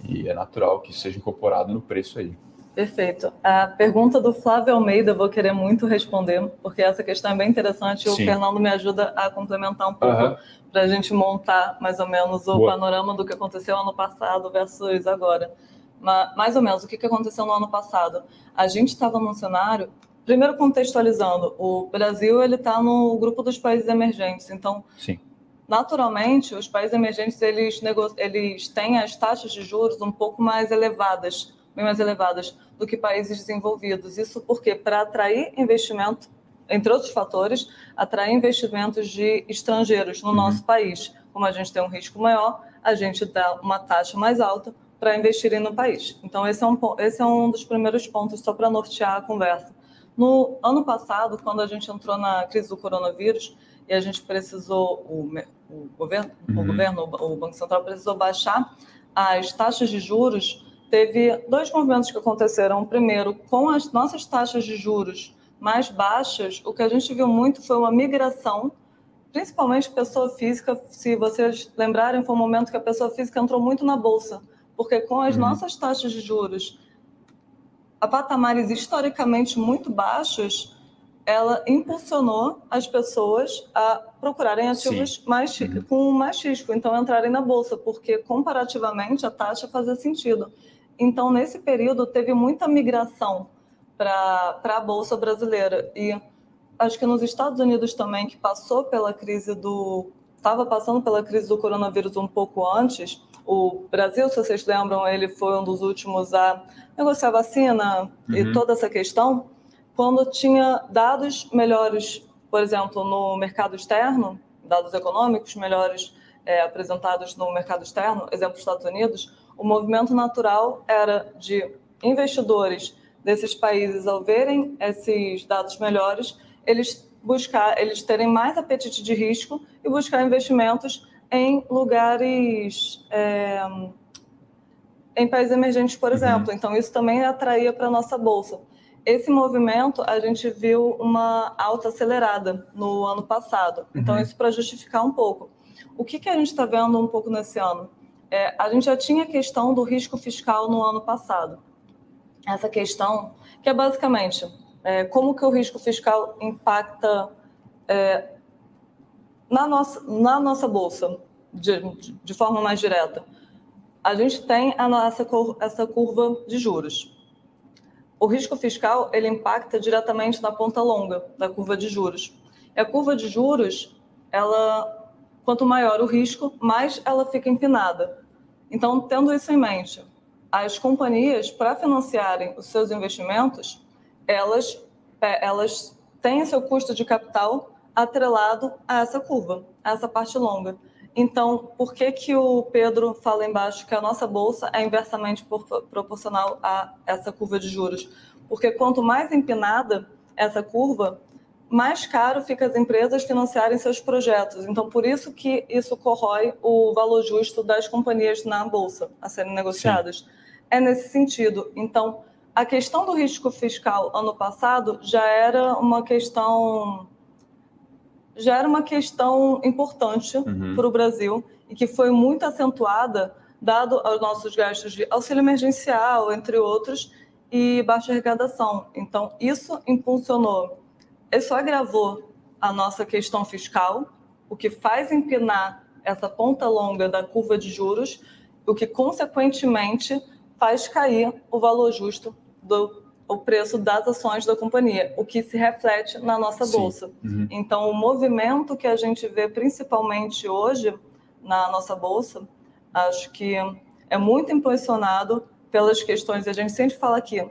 e é natural que isso seja incorporado no preço aí. Perfeito. A pergunta do Flávio Almeida eu vou querer muito responder, porque essa questão é bem interessante e o Fernando me ajuda a complementar um pouco uhum. para a gente montar mais ou menos o Boa. panorama do que aconteceu ano passado versus agora. Mas, mais ou menos, o que aconteceu no ano passado? A gente estava num cenário, primeiro contextualizando, o Brasil ele está no grupo dos países emergentes, então Sim naturalmente, os países emergentes eles, eles têm as taxas de juros um pouco mais elevadas bem mais elevadas do que países desenvolvidos. Isso porque, para atrair investimento, entre outros fatores, atrair investimentos de estrangeiros no uhum. nosso país. Como a gente tem um risco maior, a gente dá uma taxa mais alta para investirem no país. Então, esse é um, esse é um dos primeiros pontos, só para nortear a conversa. No ano passado, quando a gente entrou na crise do coronavírus e a gente precisou, o, o governo, uhum. o, governo, o Banco Central precisou baixar as taxas de juros teve dois movimentos que aconteceram. Primeiro, com as nossas taxas de juros mais baixas, o que a gente viu muito foi uma migração, principalmente pessoa física. Se vocês lembrarem, foi um momento que a pessoa física entrou muito na bolsa, porque com as uhum. nossas taxas de juros a patamares historicamente muito baixos, ela impulsionou as pessoas a procurarem ativos mais, uhum. com mais risco, então entrarem na bolsa, porque comparativamente a taxa fazia sentido. Então, nesse período, teve muita migração para a Bolsa Brasileira. E acho que nos Estados Unidos também, que passou pela crise do. estava passando pela crise do coronavírus um pouco antes. O Brasil, se vocês lembram, ele foi um dos últimos a negociar vacina uhum. e toda essa questão. Quando tinha dados melhores, por exemplo, no mercado externo, dados econômicos melhores é, apresentados no mercado externo, exemplo, Estados Unidos, o movimento natural era de investidores desses países, ao verem esses dados melhores, eles buscar, eles terem mais apetite de risco e buscar investimentos em lugares, é, em países emergentes, por uhum. exemplo. Então, isso também atraía para a nossa bolsa. Esse movimento, a gente viu uma alta acelerada no ano passado. Então, uhum. isso para justificar um pouco. O que, que a gente está vendo um pouco nesse ano? É, a gente já tinha a questão do risco fiscal no ano passado. Essa questão, que é basicamente é, como que o risco fiscal impacta é, na, nossa, na nossa bolsa, de, de forma mais direta. A gente tem a nossa, essa curva de juros o risco fiscal ele impacta diretamente na ponta longa da curva de juros. E a curva de juros, ela, quanto maior o risco, mais ela fica empinada. Então, tendo isso em mente, as companhias, para financiarem os seus investimentos, elas, é, elas têm seu custo de capital atrelado a essa curva, a essa parte longa. Então, por que, que o Pedro fala embaixo que a nossa bolsa é inversamente proporcional a essa curva de juros? Porque quanto mais empinada essa curva, mais caro fica as empresas financiarem seus projetos. Então, por isso que isso corrói o valor justo das companhias na bolsa a serem negociadas. Sim. É nesse sentido. Então, a questão do risco fiscal ano passado já era uma questão já era uma questão importante uhum. para o Brasil e que foi muito acentuada, dado aos nossos gastos de auxílio emergencial, entre outros, e baixa arrecadação. Então, isso impulsionou, isso agravou a nossa questão fiscal, o que faz empinar essa ponta longa da curva de juros, o que, consequentemente, faz cair o valor justo do o preço das ações da companhia, o que se reflete na nossa Sim. bolsa. Uhum. Então, o movimento que a gente vê principalmente hoje na nossa bolsa, acho que é muito impulsionado pelas questões, a gente sempre fala aqui,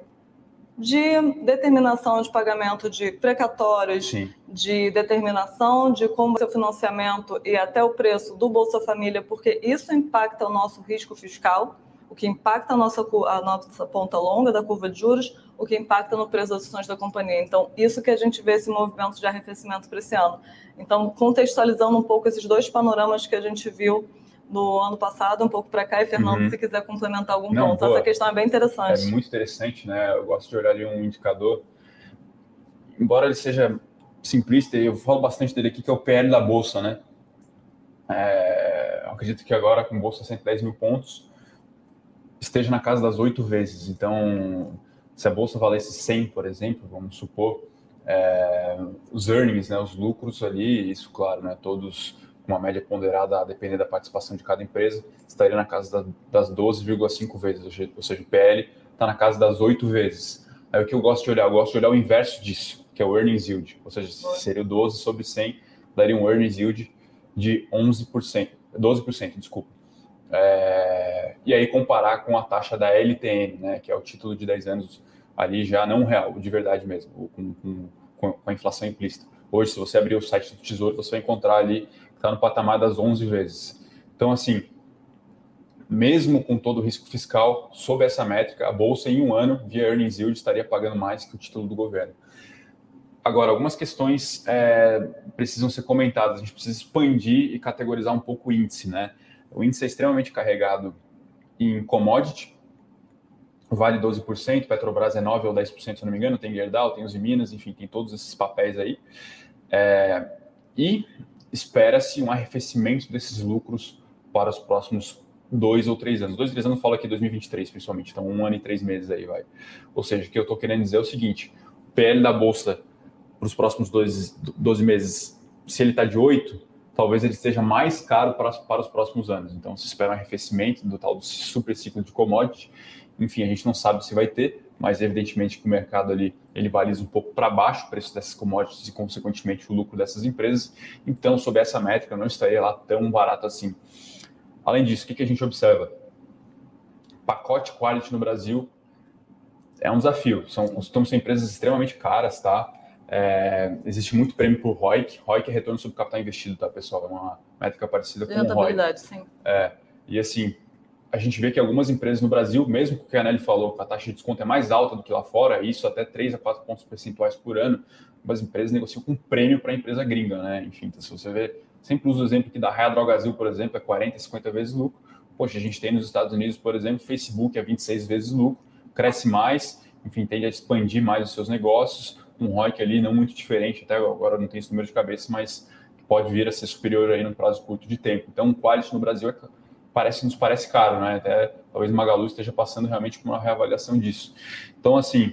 de determinação de pagamento de precatórios, Sim. de determinação de como seu financiamento e até o preço do Bolsa Família, porque isso impacta o nosso risco fiscal o que impacta a nossa, a nossa ponta longa da curva de juros, o que impacta no preço das ações da companhia. Então, isso que a gente vê esse movimento de arrefecimento para esse ano. Então, contextualizando um pouco esses dois panoramas que a gente viu no ano passado, um pouco para cá, e Fernando, uhum. se quiser complementar algum Não, ponto. Boa. Essa questão é bem interessante. É muito interessante, né? Eu gosto de olhar ali um indicador, embora ele seja simplista, eu falo bastante dele aqui, que é o PL da Bolsa, né? É, acredito que agora, com Bolsa 110 mil pontos, esteja na casa das oito vezes. Então, se a bolsa valesse 100, por exemplo, vamos supor, é, os earnings, né, os lucros ali, isso, claro, né, todos uma média ponderada a depender da participação de cada empresa, estaria na casa da, das 12,5 vezes, ou seja, o PL está na casa das oito vezes. Aí o que eu gosto de olhar? Eu gosto de olhar o inverso disso, que é o earnings yield, ou seja, seria o 12 sobre 100, daria um earnings yield de 11%, 12%, desculpa. É, e aí comparar com a taxa da LTN, né, que é o título de 10 anos ali já não real, de verdade mesmo, com, com, com a inflação implícita. Hoje, se você abrir o site do Tesouro, você vai encontrar ali está no patamar das 11 vezes. Então, assim, mesmo com todo o risco fiscal, sob essa métrica, a Bolsa em um ano, via earnings yield, estaria pagando mais que o título do governo. Agora, algumas questões é, precisam ser comentadas, a gente precisa expandir e categorizar um pouco o índice, né? O índice é extremamente carregado em commodity, Vale 12%, Petrobras é 9% ou 10%, se não me engano, tem Gerdau, tem os Minas, enfim, tem todos esses papéis aí. É, e espera-se um arrefecimento desses lucros para os próximos dois ou três anos. Dois, três anos, eu falo aqui 2023, principalmente, então um ano e três meses aí vai. Ou seja, o que eu estou querendo dizer é o seguinte, o PL da Bolsa para os próximos dois, 12 meses, se ele está de 8, talvez ele esteja mais caro para, para os próximos anos. Então, se espera um arrefecimento do tal do super ciclo de commodity. Enfim, a gente não sabe se vai ter, mas evidentemente que o mercado ali ele baliza um pouco para baixo o preço dessas commodities e, consequentemente, o lucro dessas empresas. Então, sob essa métrica, não estaria lá tão barato assim. Além disso, o que, que a gente observa? Pacote quality no Brasil é um desafio. São, são empresas extremamente caras, tá? É, existe muito prêmio por ROIC. ROIC é retorno sobre capital investido, tá, pessoal? É uma métrica parecida com o ROIC. sim. É, e assim, a gente vê que algumas empresas no Brasil, mesmo que o Canelli falou que a taxa de desconto é mais alta do que lá fora, isso até 3 a 4 pontos percentuais por ano, algumas empresas negociam com prêmio para a empresa gringa, né? Enfim, então, se você vê, sempre uso o exemplo aqui da Raia Drogasil, por exemplo, é 40, 50 vezes lucro. Poxa, a gente tem nos Estados Unidos, por exemplo, Facebook é 26 vezes lucro, cresce mais, enfim, tende a expandir mais os seus negócios, um ROIC ali não muito diferente, até agora não tem esse número de cabeça, mas pode vir a ser superior aí no prazo curto de tempo. Então, o quality no Brasil é, parece, nos parece caro, né? Até talvez Magalu esteja passando realmente por uma reavaliação disso. Então, assim,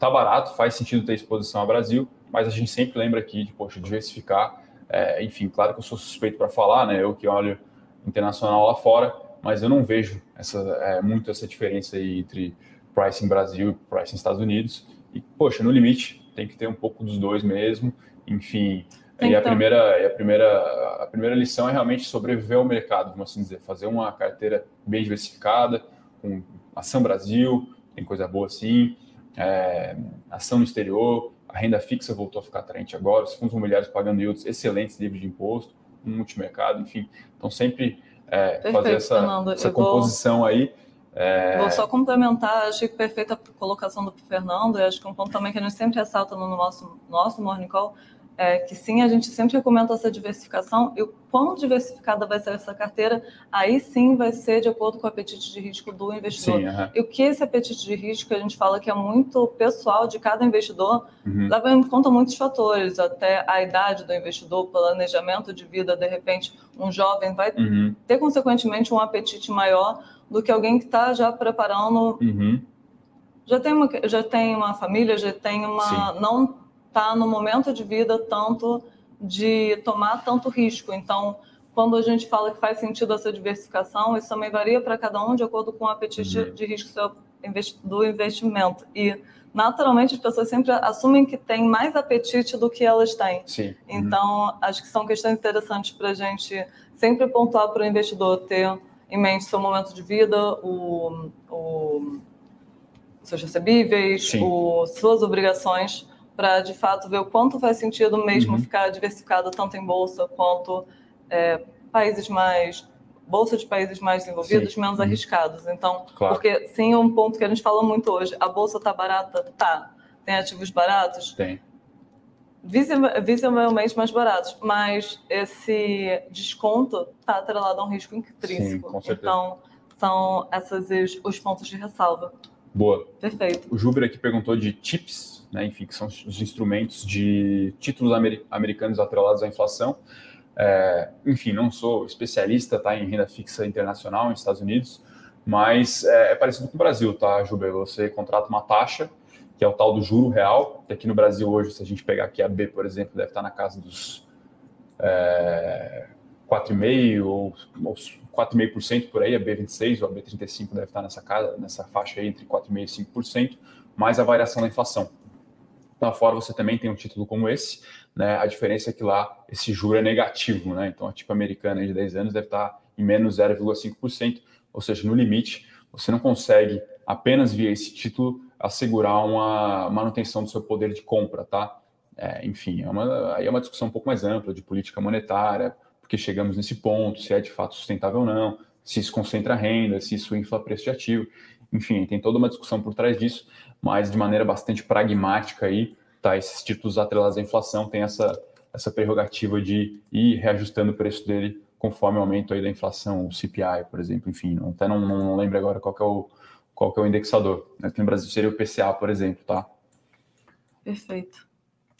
tá barato, faz sentido ter exposição ao Brasil, mas a gente sempre lembra aqui de, poxa, diversificar. É, enfim, claro que eu sou suspeito para falar, né? Eu que olho internacional lá fora, mas eu não vejo essa, é, muito essa diferença entre pricing Brasil e pricing Estados Unidos. E, poxa, no limite, tem que ter um pouco dos dois mesmo. Enfim, e a primeira, a primeira, a primeira lição é realmente sobreviver ao mercado, vamos assim dizer, fazer uma carteira bem diversificada, com ação Brasil, tem coisa boa assim, é, ação no exterior, a renda fixa voltou a ficar atraente agora, os fundos imobiliários pagando yields excelentes livres de imposto, um multimercado, enfim. Então, sempre é, Perfeito, fazer essa, essa composição vou, aí. É... Vou só complementar, achei perfeita a colocação do Fernando, e acho que um ponto também que a gente sempre ressalta no nosso, nosso Morning Call é, que sim, a gente sempre recomenda essa diversificação e o quão diversificada vai ser essa carteira, aí sim vai ser de acordo com o apetite de risco do investidor. Sim, uhum. E o que esse apetite de risco, a gente fala que é muito pessoal de cada investidor, uhum. leva em conta muitos fatores, até a idade do investidor, planejamento de vida, de repente, um jovem vai uhum. ter, consequentemente, um apetite maior do que alguém que está já preparando uhum. já tem uma já tem uma família já tem uma Sim. não está no momento de vida tanto de tomar tanto risco. Então, quando a gente fala que faz sentido essa diversificação, isso também varia para cada um de acordo com o apetite uhum. de risco do investimento. E, naturalmente, as pessoas sempre assumem que têm mais apetite do que elas têm. Sim. Uhum. Então, acho que são questões interessantes para a gente sempre pontuar para o investidor ter em mente seu momento de vida, o, o seus recebíveis, o, suas obrigações para de fato ver o quanto faz sentido mesmo uhum. ficar diversificado tanto em bolsa quanto é, países mais bolsa de países mais desenvolvidos, sim. menos uhum. arriscados. Então, claro. porque sim, um ponto que a gente falou muito hoje, a bolsa está barata, tá. Tem ativos baratos, tem. Visivelmente mais baratos, mas esse desconto está atrelado a um risco intrínseco. Sim, com certeza. Então, são esses os pontos de ressalva. Boa. Perfeito. O Júber aqui perguntou de chips né, enfim, que são os instrumentos de títulos amer americanos atrelados à inflação. É, enfim, não sou especialista tá, em renda fixa internacional nos Estados Unidos, mas é, é, parecido com o Brasil, tá, Juba? Você contrata uma taxa, que é o tal do juro real, que aqui no Brasil hoje, se a gente pegar aqui a B, por exemplo, deve estar na casa dos é, 4,5% ou, ou 4,5% por aí, a B26 ou a B35 deve estar nessa, casa, nessa faixa aí entre 4,5% e 5%, mais a variação da inflação. Lá fora você também tem um título como esse, né? A diferença é que lá esse juro é negativo, né? Então a tipo americana de 10 anos deve estar em menos 0,5%, ou seja, no limite, você não consegue apenas via esse título assegurar uma manutenção do seu poder de compra, tá? É, enfim, é uma, aí é uma discussão um pouco mais ampla de política monetária, porque chegamos nesse ponto, se é de fato sustentável ou não, se isso concentra renda, se isso infla preço de ativo. Enfim, tem toda uma discussão por trás disso, mas de maneira bastante pragmática aí, tá? Esses títulos atrelados à inflação têm essa, essa prerrogativa de ir reajustando o preço dele conforme o aumento aí da inflação, o CPI, por exemplo, enfim, não, até não, não, lembro agora qual é o, qual é o indexador. Aqui no Brasil seria o PCA, por exemplo, tá? Perfeito.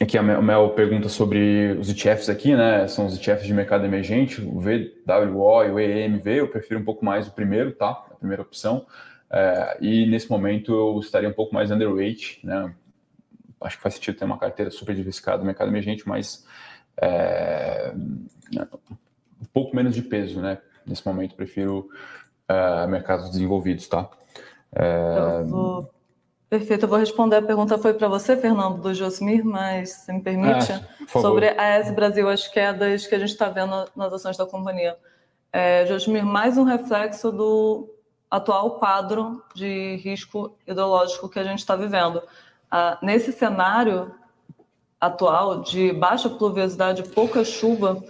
Aqui a Mel pergunta sobre os ETFs aqui, né? São os ETFs de mercado emergente, o VWO e o EMV. Eu prefiro um pouco mais o primeiro, tá? A primeira opção. É, e nesse momento eu estaria um pouco mais underweight, né? Acho que faz sentido ter uma carteira super diversificada no mercado emergente, mas é, um pouco menos de peso, né? Nesse momento prefiro é, mercados desenvolvidos, tá? É, vou... Perfeito, eu vou responder a pergunta foi para você, Fernando, do Josmir, mas se me permite, ah, sobre a ES Brasil, as quedas que a gente está vendo nas ações da companhia. É, Josmir, mais um reflexo do atual quadro de risco ideológico que a gente está vivendo. Ah, nesse cenário atual de baixa pluviosidade, pouca chuva,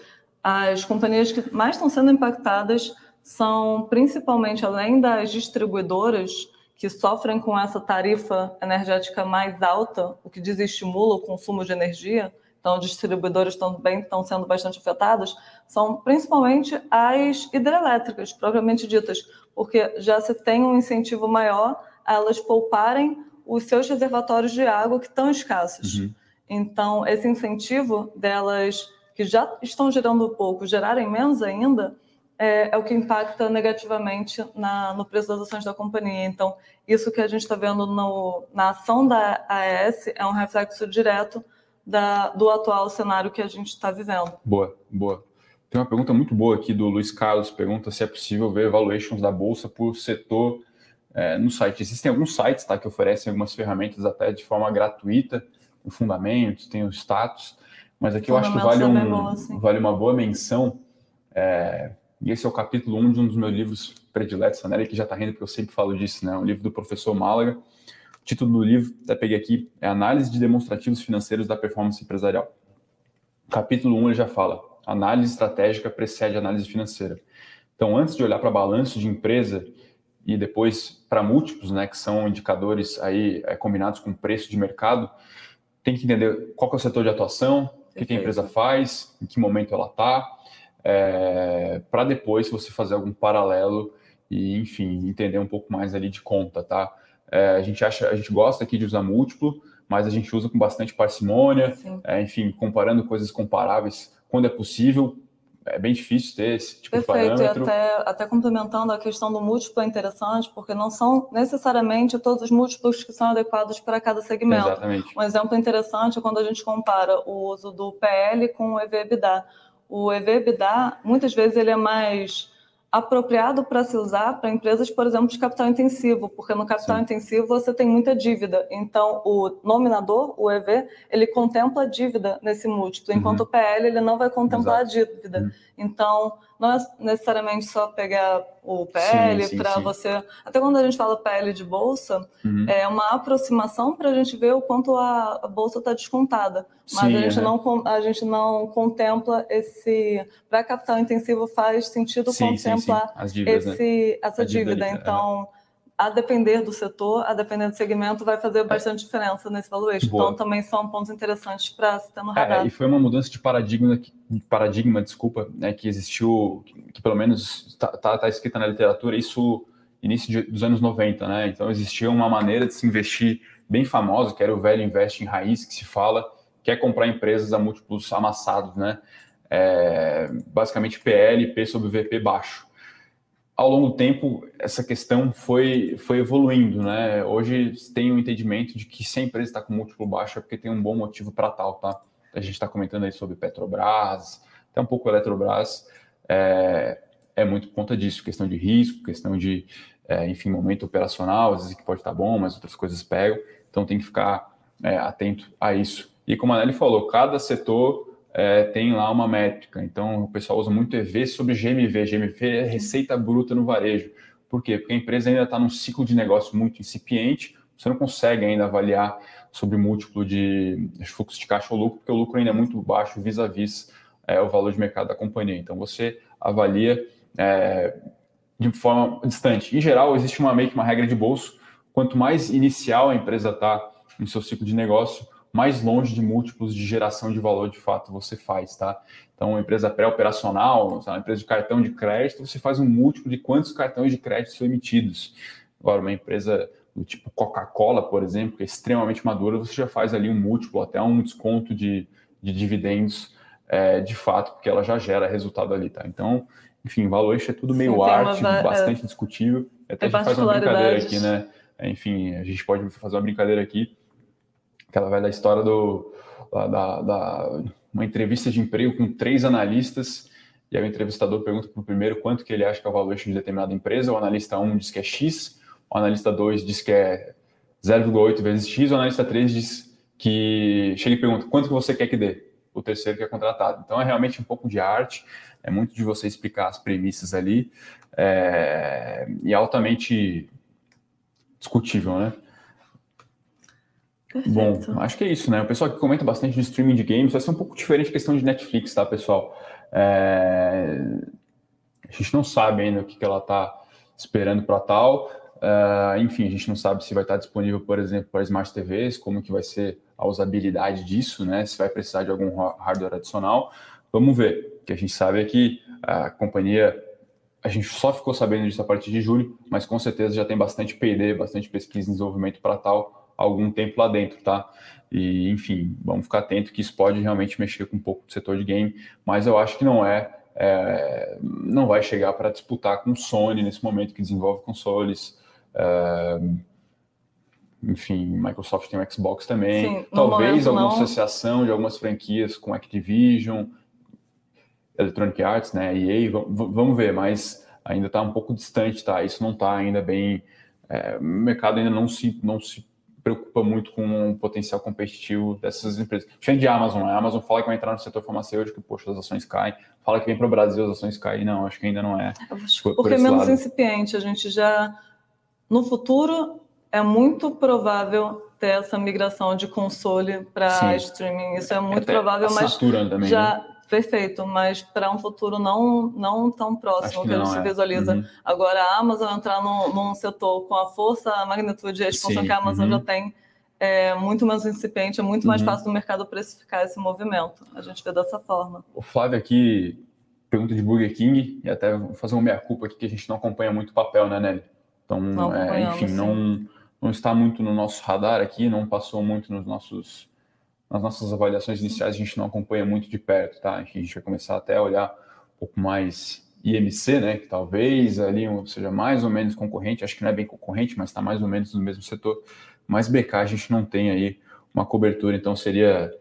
as companhias que mais estão sendo impactadas são principalmente, além das distribuidoras, que sofrem com essa tarifa energética mais alta, o que desestimula o consumo de energia, então distribuidores também estão sendo bastante afetados, são principalmente as hidrelétricas, propriamente ditas, porque já se tem um incentivo maior a elas pouparem os seus reservatórios de água que estão escassos. Uhum. Então, esse incentivo delas, que já estão gerando pouco, gerarem menos ainda, é, é, o que impacta negativamente na, no preço das ações da companhia. Então, isso que a gente está vendo no, na ação da AES é um reflexo direto da, do atual cenário que a gente está vivendo. Boa, boa. Tem uma pergunta muito boa aqui do Luiz Carlos, pergunta se é possível ver valuations da Bolsa por setor é, no site. Existem alguns sites tá, que oferecem algumas ferramentas até de forma gratuita, o fundamentos, tem o status, mas aqui eu acho que vale, um, bom, assim. vale uma boa menção é, e esse é o capítulo 1 um de um dos meus livros prediletos, Nélia que já está rindo porque eu sempre falo disso, né? Um livro do professor Málaga. O título do livro, até peguei aqui, é Análise de Demonstrativos Financeiros da Performance Empresarial. capítulo 1 ele já fala, análise estratégica precede análise financeira. Então, antes de olhar para balanço de empresa e depois para múltiplos, né, que são indicadores aí é, combinados com preço de mercado, tem que entender qual é o setor de atuação, o que, que a empresa faz, em que momento ela está, é, para depois você fazer algum paralelo e, enfim, entender um pouco mais ali de conta, tá? É, a gente acha, a gente gosta aqui de usar múltiplo, mas a gente usa com bastante parcimônia, é, enfim, comparando coisas comparáveis quando é possível. É bem difícil ter esse tipo Perfeito. de parâmetro. E até, até complementando a questão do múltiplo é interessante, porque não são necessariamente todos os múltiplos que são adequados para cada segmento. Exatamente. Um exemplo interessante é quando a gente compara o uso do PL com o EV/EBITDA o EV/EBITDA, muitas vezes ele é mais apropriado para se usar para empresas, por exemplo, de capital intensivo, porque no capital Sim. intensivo você tem muita dívida. Então, o nominador, o EV, ele contempla a dívida nesse múltiplo, enquanto uhum. o PL ele não vai contemplar Exato. a dívida. Uhum. Então, não é necessariamente só pegar o PL para você. Até quando a gente fala PL de bolsa, uhum. é uma aproximação para a gente ver o quanto a, bolsa está descontada. Mas sim, a, gente não, a gente não contempla esse. Para capital intensivo faz sentido sim, contemplar dívidas, né? esse, né? essa dívida. dívida. Então a depender do setor, a depender do segmento, vai fazer bastante diferença nesse valuation. Boa. Então, também são pontos interessantes para se ter no radar. É, e foi uma mudança de paradigma, paradigma desculpa, né, que existiu, que pelo menos está tá, tá escrita na literatura, isso início de, dos anos 90, né? Então, existia uma maneira de se investir bem famosa, que era o velho investe em raiz, que se fala, que é comprar empresas a múltiplos amassados, né? É, basicamente PL, P sobre VP baixo ao longo do tempo, essa questão foi, foi evoluindo, né? Hoje tem um entendimento de que se a empresa está com múltiplo baixo é porque tem um bom motivo para tal, tá? A gente está comentando aí sobre Petrobras, até um pouco Eletrobras, é, é muito por conta disso, questão de risco, questão de, é, enfim, momento operacional, às vezes que pode estar tá bom, mas outras coisas pegam, então tem que ficar é, atento a isso. E como a Nelly falou, cada setor é, tem lá uma métrica. Então, o pessoal usa muito EV sobre GMV. GMV é receita bruta no varejo. Por quê? Porque a empresa ainda está num ciclo de negócio muito incipiente, você não consegue ainda avaliar sobre múltiplo de fluxo de caixa ou lucro, porque o lucro ainda é muito baixo vis-à-vis é, o valor de mercado da companhia. Então, você avalia é, de forma distante. Em geral, existe uma meio que uma regra de bolso. Quanto mais inicial a empresa está no seu ciclo de negócio, mais longe de múltiplos de geração de valor de fato você faz, tá? Então, uma empresa pré-operacional, uma empresa de cartão de crédito, você faz um múltiplo de quantos cartões de crédito são emitidos. Agora, uma empresa do tipo Coca-Cola, por exemplo, que é extremamente madura, você já faz ali um múltiplo, até um desconto de, de dividendos é, de fato, porque ela já gera resultado ali, tá? Então, enfim, valuation é tudo meio Sim, arte, uma, bastante é, discutível. Até a gente faz uma brincadeira aqui, né? Enfim, a gente pode fazer uma brincadeira aqui que ela vai da história do, da, da, uma entrevista de emprego com três analistas, e aí o entrevistador pergunta para o primeiro quanto que ele acha que é o valuation de determinada empresa, o analista 1 diz que é X, o analista 2 diz que é 0,8 vezes X, o analista 3 diz que chega e pergunta quanto que você quer que dê, o terceiro que é contratado. Então é realmente um pouco de arte, é muito de você explicar as premissas ali, é, e altamente discutível, né? Perfeito. Bom, acho que é isso, né? O pessoal que comenta bastante de streaming de games vai ser um pouco diferente a questão de Netflix, tá, pessoal? É... A gente não sabe ainda o que, que ela está esperando para tal. Uh, enfim, a gente não sabe se vai estar disponível, por exemplo, para Smart TVs, como que vai ser a usabilidade disso, né? Se vai precisar de algum hardware adicional. Vamos ver. O que a gente sabe é que a companhia, a gente só ficou sabendo disso a partir de julho, mas com certeza já tem bastante P&D, bastante pesquisa e desenvolvimento para tal algum tempo lá dentro, tá? E, enfim, vamos ficar atento que isso pode realmente mexer com um pouco do setor de game, mas eu acho que não é, é não vai chegar para disputar com Sony nesse momento que desenvolve consoles, enfim, Microsoft tem o Xbox também. Sim, Talvez alguma não... associação de algumas franquias com Activision, Electronic Arts, né, EA, vamos ver, mas ainda está um pouco distante, tá? Isso não está ainda bem. É, o mercado ainda não se, não se preocupa muito com o potencial competitivo dessas empresas. Diferente de Amazon, a Amazon fala que vai entrar no setor farmacêutico, poxa, as ações caem. Fala que vem para o Brasil, as ações caem. Não, acho que ainda não é. Por, Porque é menos lado. incipiente, a gente já no futuro, é muito provável ter essa migração de console para streaming. Isso é muito Até provável, mas também, já né? Perfeito, mas para um futuro não não tão próximo que, que a gente é. visualiza. Uhum. Agora a Amazon entrar num, num, setor com a força, a magnitude e a expansão que a Amazon uhum. já tem é muito mais incipiente, é muito mais uhum. fácil do mercado precificar esse movimento. A gente vê dessa forma. O Flávio aqui pergunta de Burger King e até vou fazer uma meia culpa aqui que a gente não acompanha muito o papel, né, Nelly? Então, é, enfim, não, não está muito no nosso radar aqui, não passou muito nos nossos, nas nossas avaliações iniciais, a gente não acompanha muito de perto, tá? A gente vai começar até a olhar um pouco mais IMC, né, que talvez ali seja mais ou menos concorrente, acho que não é bem concorrente, mas está mais ou menos no mesmo setor, mas BK a gente não tem aí uma cobertura, então seria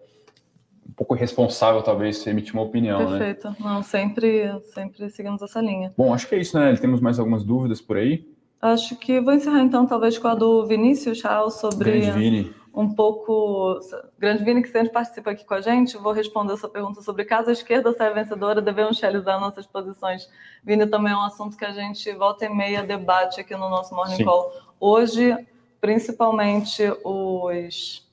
um pouco irresponsável, talvez, emitir uma opinião, né? Perfeito. né? Não, sempre, sempre seguimos essa linha. Bom, acho que é isso, né? Temos mais algumas dúvidas por aí? Acho que vou encerrar então, talvez, com a do Vinícius Charles sobre um pouco. Grande Vini, que sempre participa aqui com a gente, vou responder essa pergunta sobre caso a esquerda saia vencedora, devemos realizar nossas posições. Vini também é um assunto que a gente volta e meia debate aqui no nosso Morning Sim. Call. Hoje, principalmente os.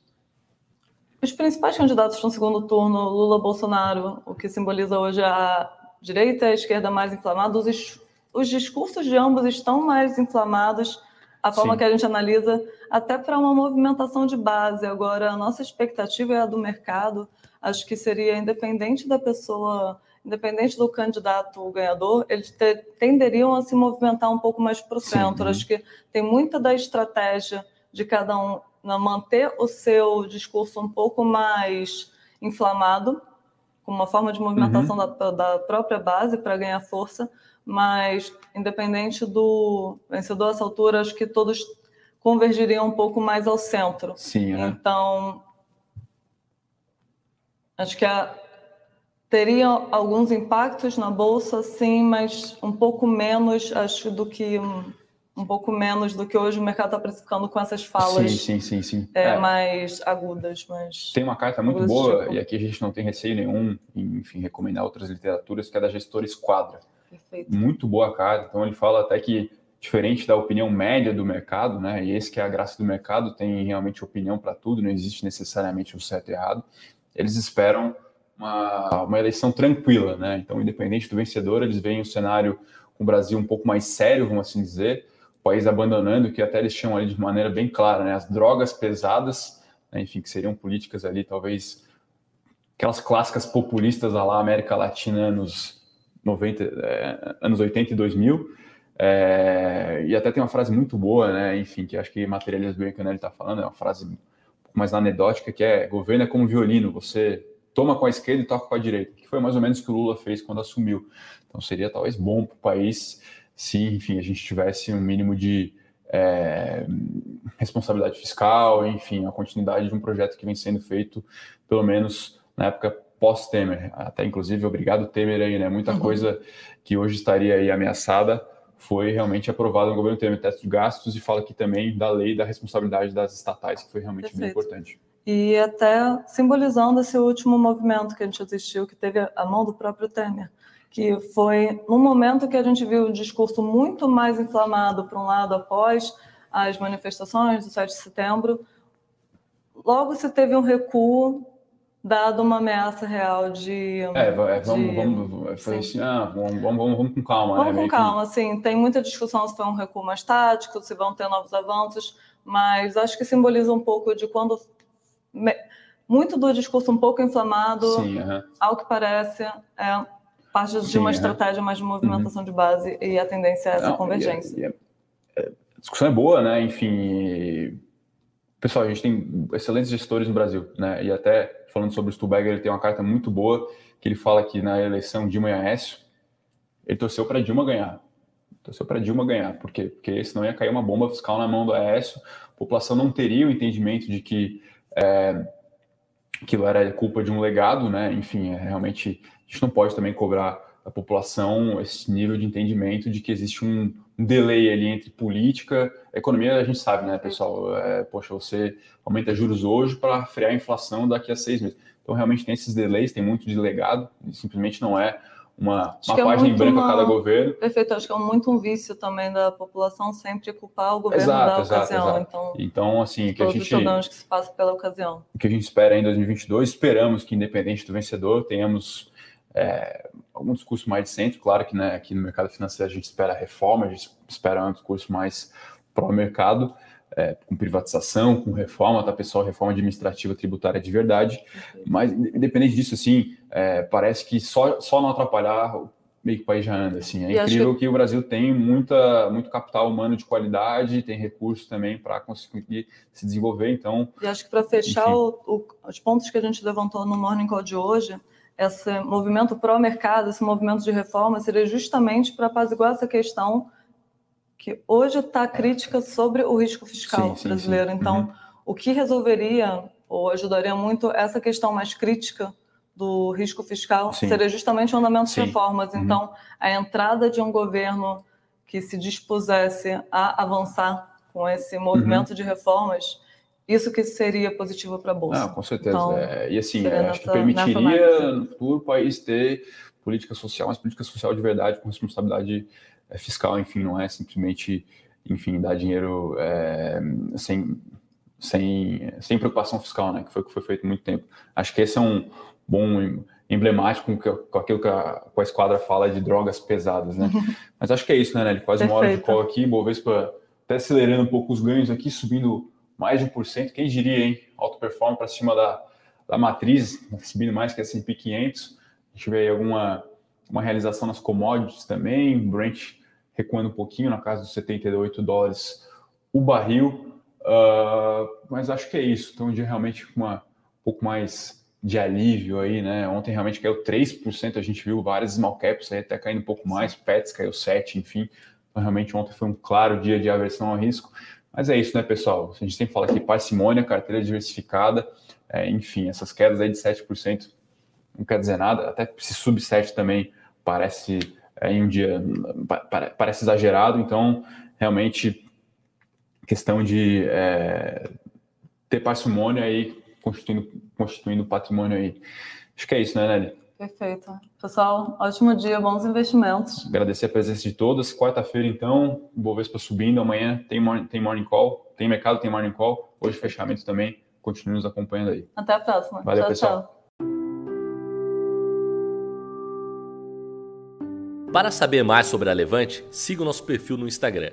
Os principais candidatos no segundo turno, Lula Bolsonaro, o que simboliza hoje a direita e a esquerda mais inflamados, os discursos de ambos estão mais inflamados, a forma Sim. que a gente analisa, até para uma movimentação de base. Agora, a nossa expectativa é a do mercado, acho que seria independente da pessoa, independente do candidato ganhador, eles te, tenderiam a se movimentar um pouco mais para o centro. Acho que tem muita da estratégia de cada um na manter o seu discurso um pouco mais inflamado, com uma forma de movimentação uhum. da, da própria base para ganhar força, mas independente do vencedor essa altura, acho que todos convergiriam um pouco mais ao centro. Sim. É. Então, acho que a, teria alguns impactos na bolsa, sim, mas um pouco menos, acho, do que um pouco menos do que hoje o mercado está precificando com essas falas sim, sim, sim, sim. É, é. mais agudas. Mas tem uma carta muito boa, tipo. e aqui a gente não tem receio nenhum em enfim, recomendar outras literaturas, que é da gestora Esquadra. Perfeito. Muito boa carta. Então ele fala até que diferente da opinião média do mercado, né? E esse que é a graça do mercado, tem realmente opinião para tudo, não existe necessariamente o certo e errado. Eles esperam uma, uma eleição tranquila, né? Então, independente do vencedor, eles veem o cenário com o Brasil um pouco mais sério, vamos assim dizer, o país abandonando, que até eles chamam ali de maneira bem clara, né? As drogas pesadas, né? enfim, que seriam políticas ali, talvez aquelas clássicas populistas lá América Latina anos 90, é, anos 80 e 2000. É, e até tem uma frase muito boa, né? Enfim, que acho que materializa bem o que o está falando, é uma frase um pouco mais anedótica, que é governo é como violino, você toma com a esquerda e toca com a direita, que foi mais ou menos o que o Lula fez quando assumiu. Então seria talvez bom para o país se, enfim, a gente tivesse um mínimo de é, responsabilidade fiscal, enfim, a continuidade de um projeto que vem sendo feito, pelo menos na época pós-Temer. Até, inclusive, obrigado Temer aí, né? Muita uhum. coisa que hoje estaria aí ameaçada foi realmente aprovada no governo Temer, teto de gastos, e fala aqui também da lei da responsabilidade das estatais, que foi realmente Perfeito. bem importante. E até simbolizando esse último movimento que a gente assistiu, que teve a mão do próprio Temer, que foi no momento que a gente viu o discurso muito mais inflamado, para um lado, após as manifestações do 7 de setembro, logo se teve um recuo dado uma ameaça real de. É, é vamos, de... vamos, foi assim, ah, vamos, vamos, vamos, com calma. Vamos né? com calma, que... sim. Tem muita discussão se foi um recuo mais tático, se vão ter novos avanços, mas acho que simboliza um pouco de quando. Muito do discurso um pouco inflamado, sim, uh -huh. ao que parece, é parte de sim, uma uh -huh. estratégia mais de movimentação uh -huh. de base e a tendência é essa Não, convergência. E é, e é, a discussão é boa, né? Enfim, pessoal, a gente tem excelentes gestores no Brasil, né? E até falando sobre o Stuberger, ele tem uma carta muito boa, que ele fala que na eleição Dilma e Aécio, ele torceu para Dilma ganhar. Torceu para Dilma ganhar, por quê? Porque senão ia cair uma bomba fiscal na mão do Aécio, a população não teria o entendimento de que é, aquilo era culpa de um legado, né? Enfim, é, realmente a gente não pode também cobrar da população esse nível de entendimento de que existe um, um delay ali entre política, economia a gente sabe, né, pessoal? É, poxa, você aumenta juros hoje para frear a inflação daqui a seis meses. Então, realmente tem esses delays, tem muito de legado, simplesmente não é uma, uma é página é em branco uma... a cada governo. Perfeito, acho que é muito um vício também da população sempre culpar o governo exato, da exato, ocasião. Exato. Então, então, assim, que a gente, os que se passa pela ocasião. O que a gente espera em 2022, esperamos que, independente do vencedor, tenhamos é, algum discurso mais de centro. Claro que né, aqui no mercado financeiro a gente espera reforma, a gente espera um discurso mais pró-mercado, é, com privatização, com reforma, tá, pessoal? Reforma administrativa tributária de verdade. Mas, independente disso, assim, é, parece que só, só não atrapalhar meio que o país já anda, assim. É e incrível que... que... o Brasil tem muita, muito capital humano de qualidade, tem recursos também para conseguir se desenvolver, então... E acho que para fechar o, o, os pontos que a gente levantou no Morning Call de hoje, esse movimento pró-mercado, esse movimento de reforma, seria justamente para apaziguar essa questão que hoje está crítica sobre o risco fiscal sim, brasileiro. Sim. Então, uhum. o que resolveria ou ajudaria muito essa questão mais crítica do risco fiscal sim. seria justamente o andamento de reformas. Uhum. Então, a entrada de um governo que se dispusesse a avançar com esse movimento uhum. de reformas isso que seria positivo para a Bolsa. Ah, com certeza. Então, é, e assim, é, acho que permitiria no futuro o país ter política social, mas política social de verdade, com responsabilidade é, fiscal, enfim, não é simplesmente, enfim, dar dinheiro é, sem, sem, sem preocupação fiscal, né? Que foi o que foi feito há muito tempo. Acho que esse é um bom emblemático com, com aquilo que a, com a esquadra fala de drogas pesadas, né? [laughs] Mas acho que é isso, né, Nelly? Quase Perfeito. uma hora de call aqui, Bovespa até acelerando um pouco os ganhos aqui, subindo mais de 1%, quem diria, hein? Alto performance para cima da, da matriz, subindo mais que S&P 500. A gente vê aí alguma uma realização nas commodities também, Brent recuando um pouquinho, na casa dos 78 dólares o barril, uh, mas acho que é isso. Então, um dia realmente uma, um pouco mais de alívio aí, né? Ontem realmente caiu 3%, a gente viu várias small caps aí até caindo um pouco mais, Pets caiu 7%, enfim. Então, realmente ontem foi um claro dia de aversão ao risco. Mas é isso, né, pessoal? A gente sempre fala aqui parcimônia, carteira diversificada, é, enfim, essas quedas aí de 7% não quer dizer nada, até se sub 7 também parece é, em um dia parece exagerado, então realmente questão de é, ter parcimônia aí constituindo, constituindo patrimônio aí. Acho que é isso, né, Nelly? Perfeito. Pessoal, ótimo dia, bons investimentos. Agradecer a presença de todos. Quarta-feira, então, Bovespa subindo. Amanhã tem, morning, tem morning call, tem mercado, tem morning call. Hoje, fechamento também. Continue nos acompanhando aí. Até a próxima. Valeu, tchau, pessoal. Tchau. Para saber mais sobre a Levante, siga o nosso perfil no Instagram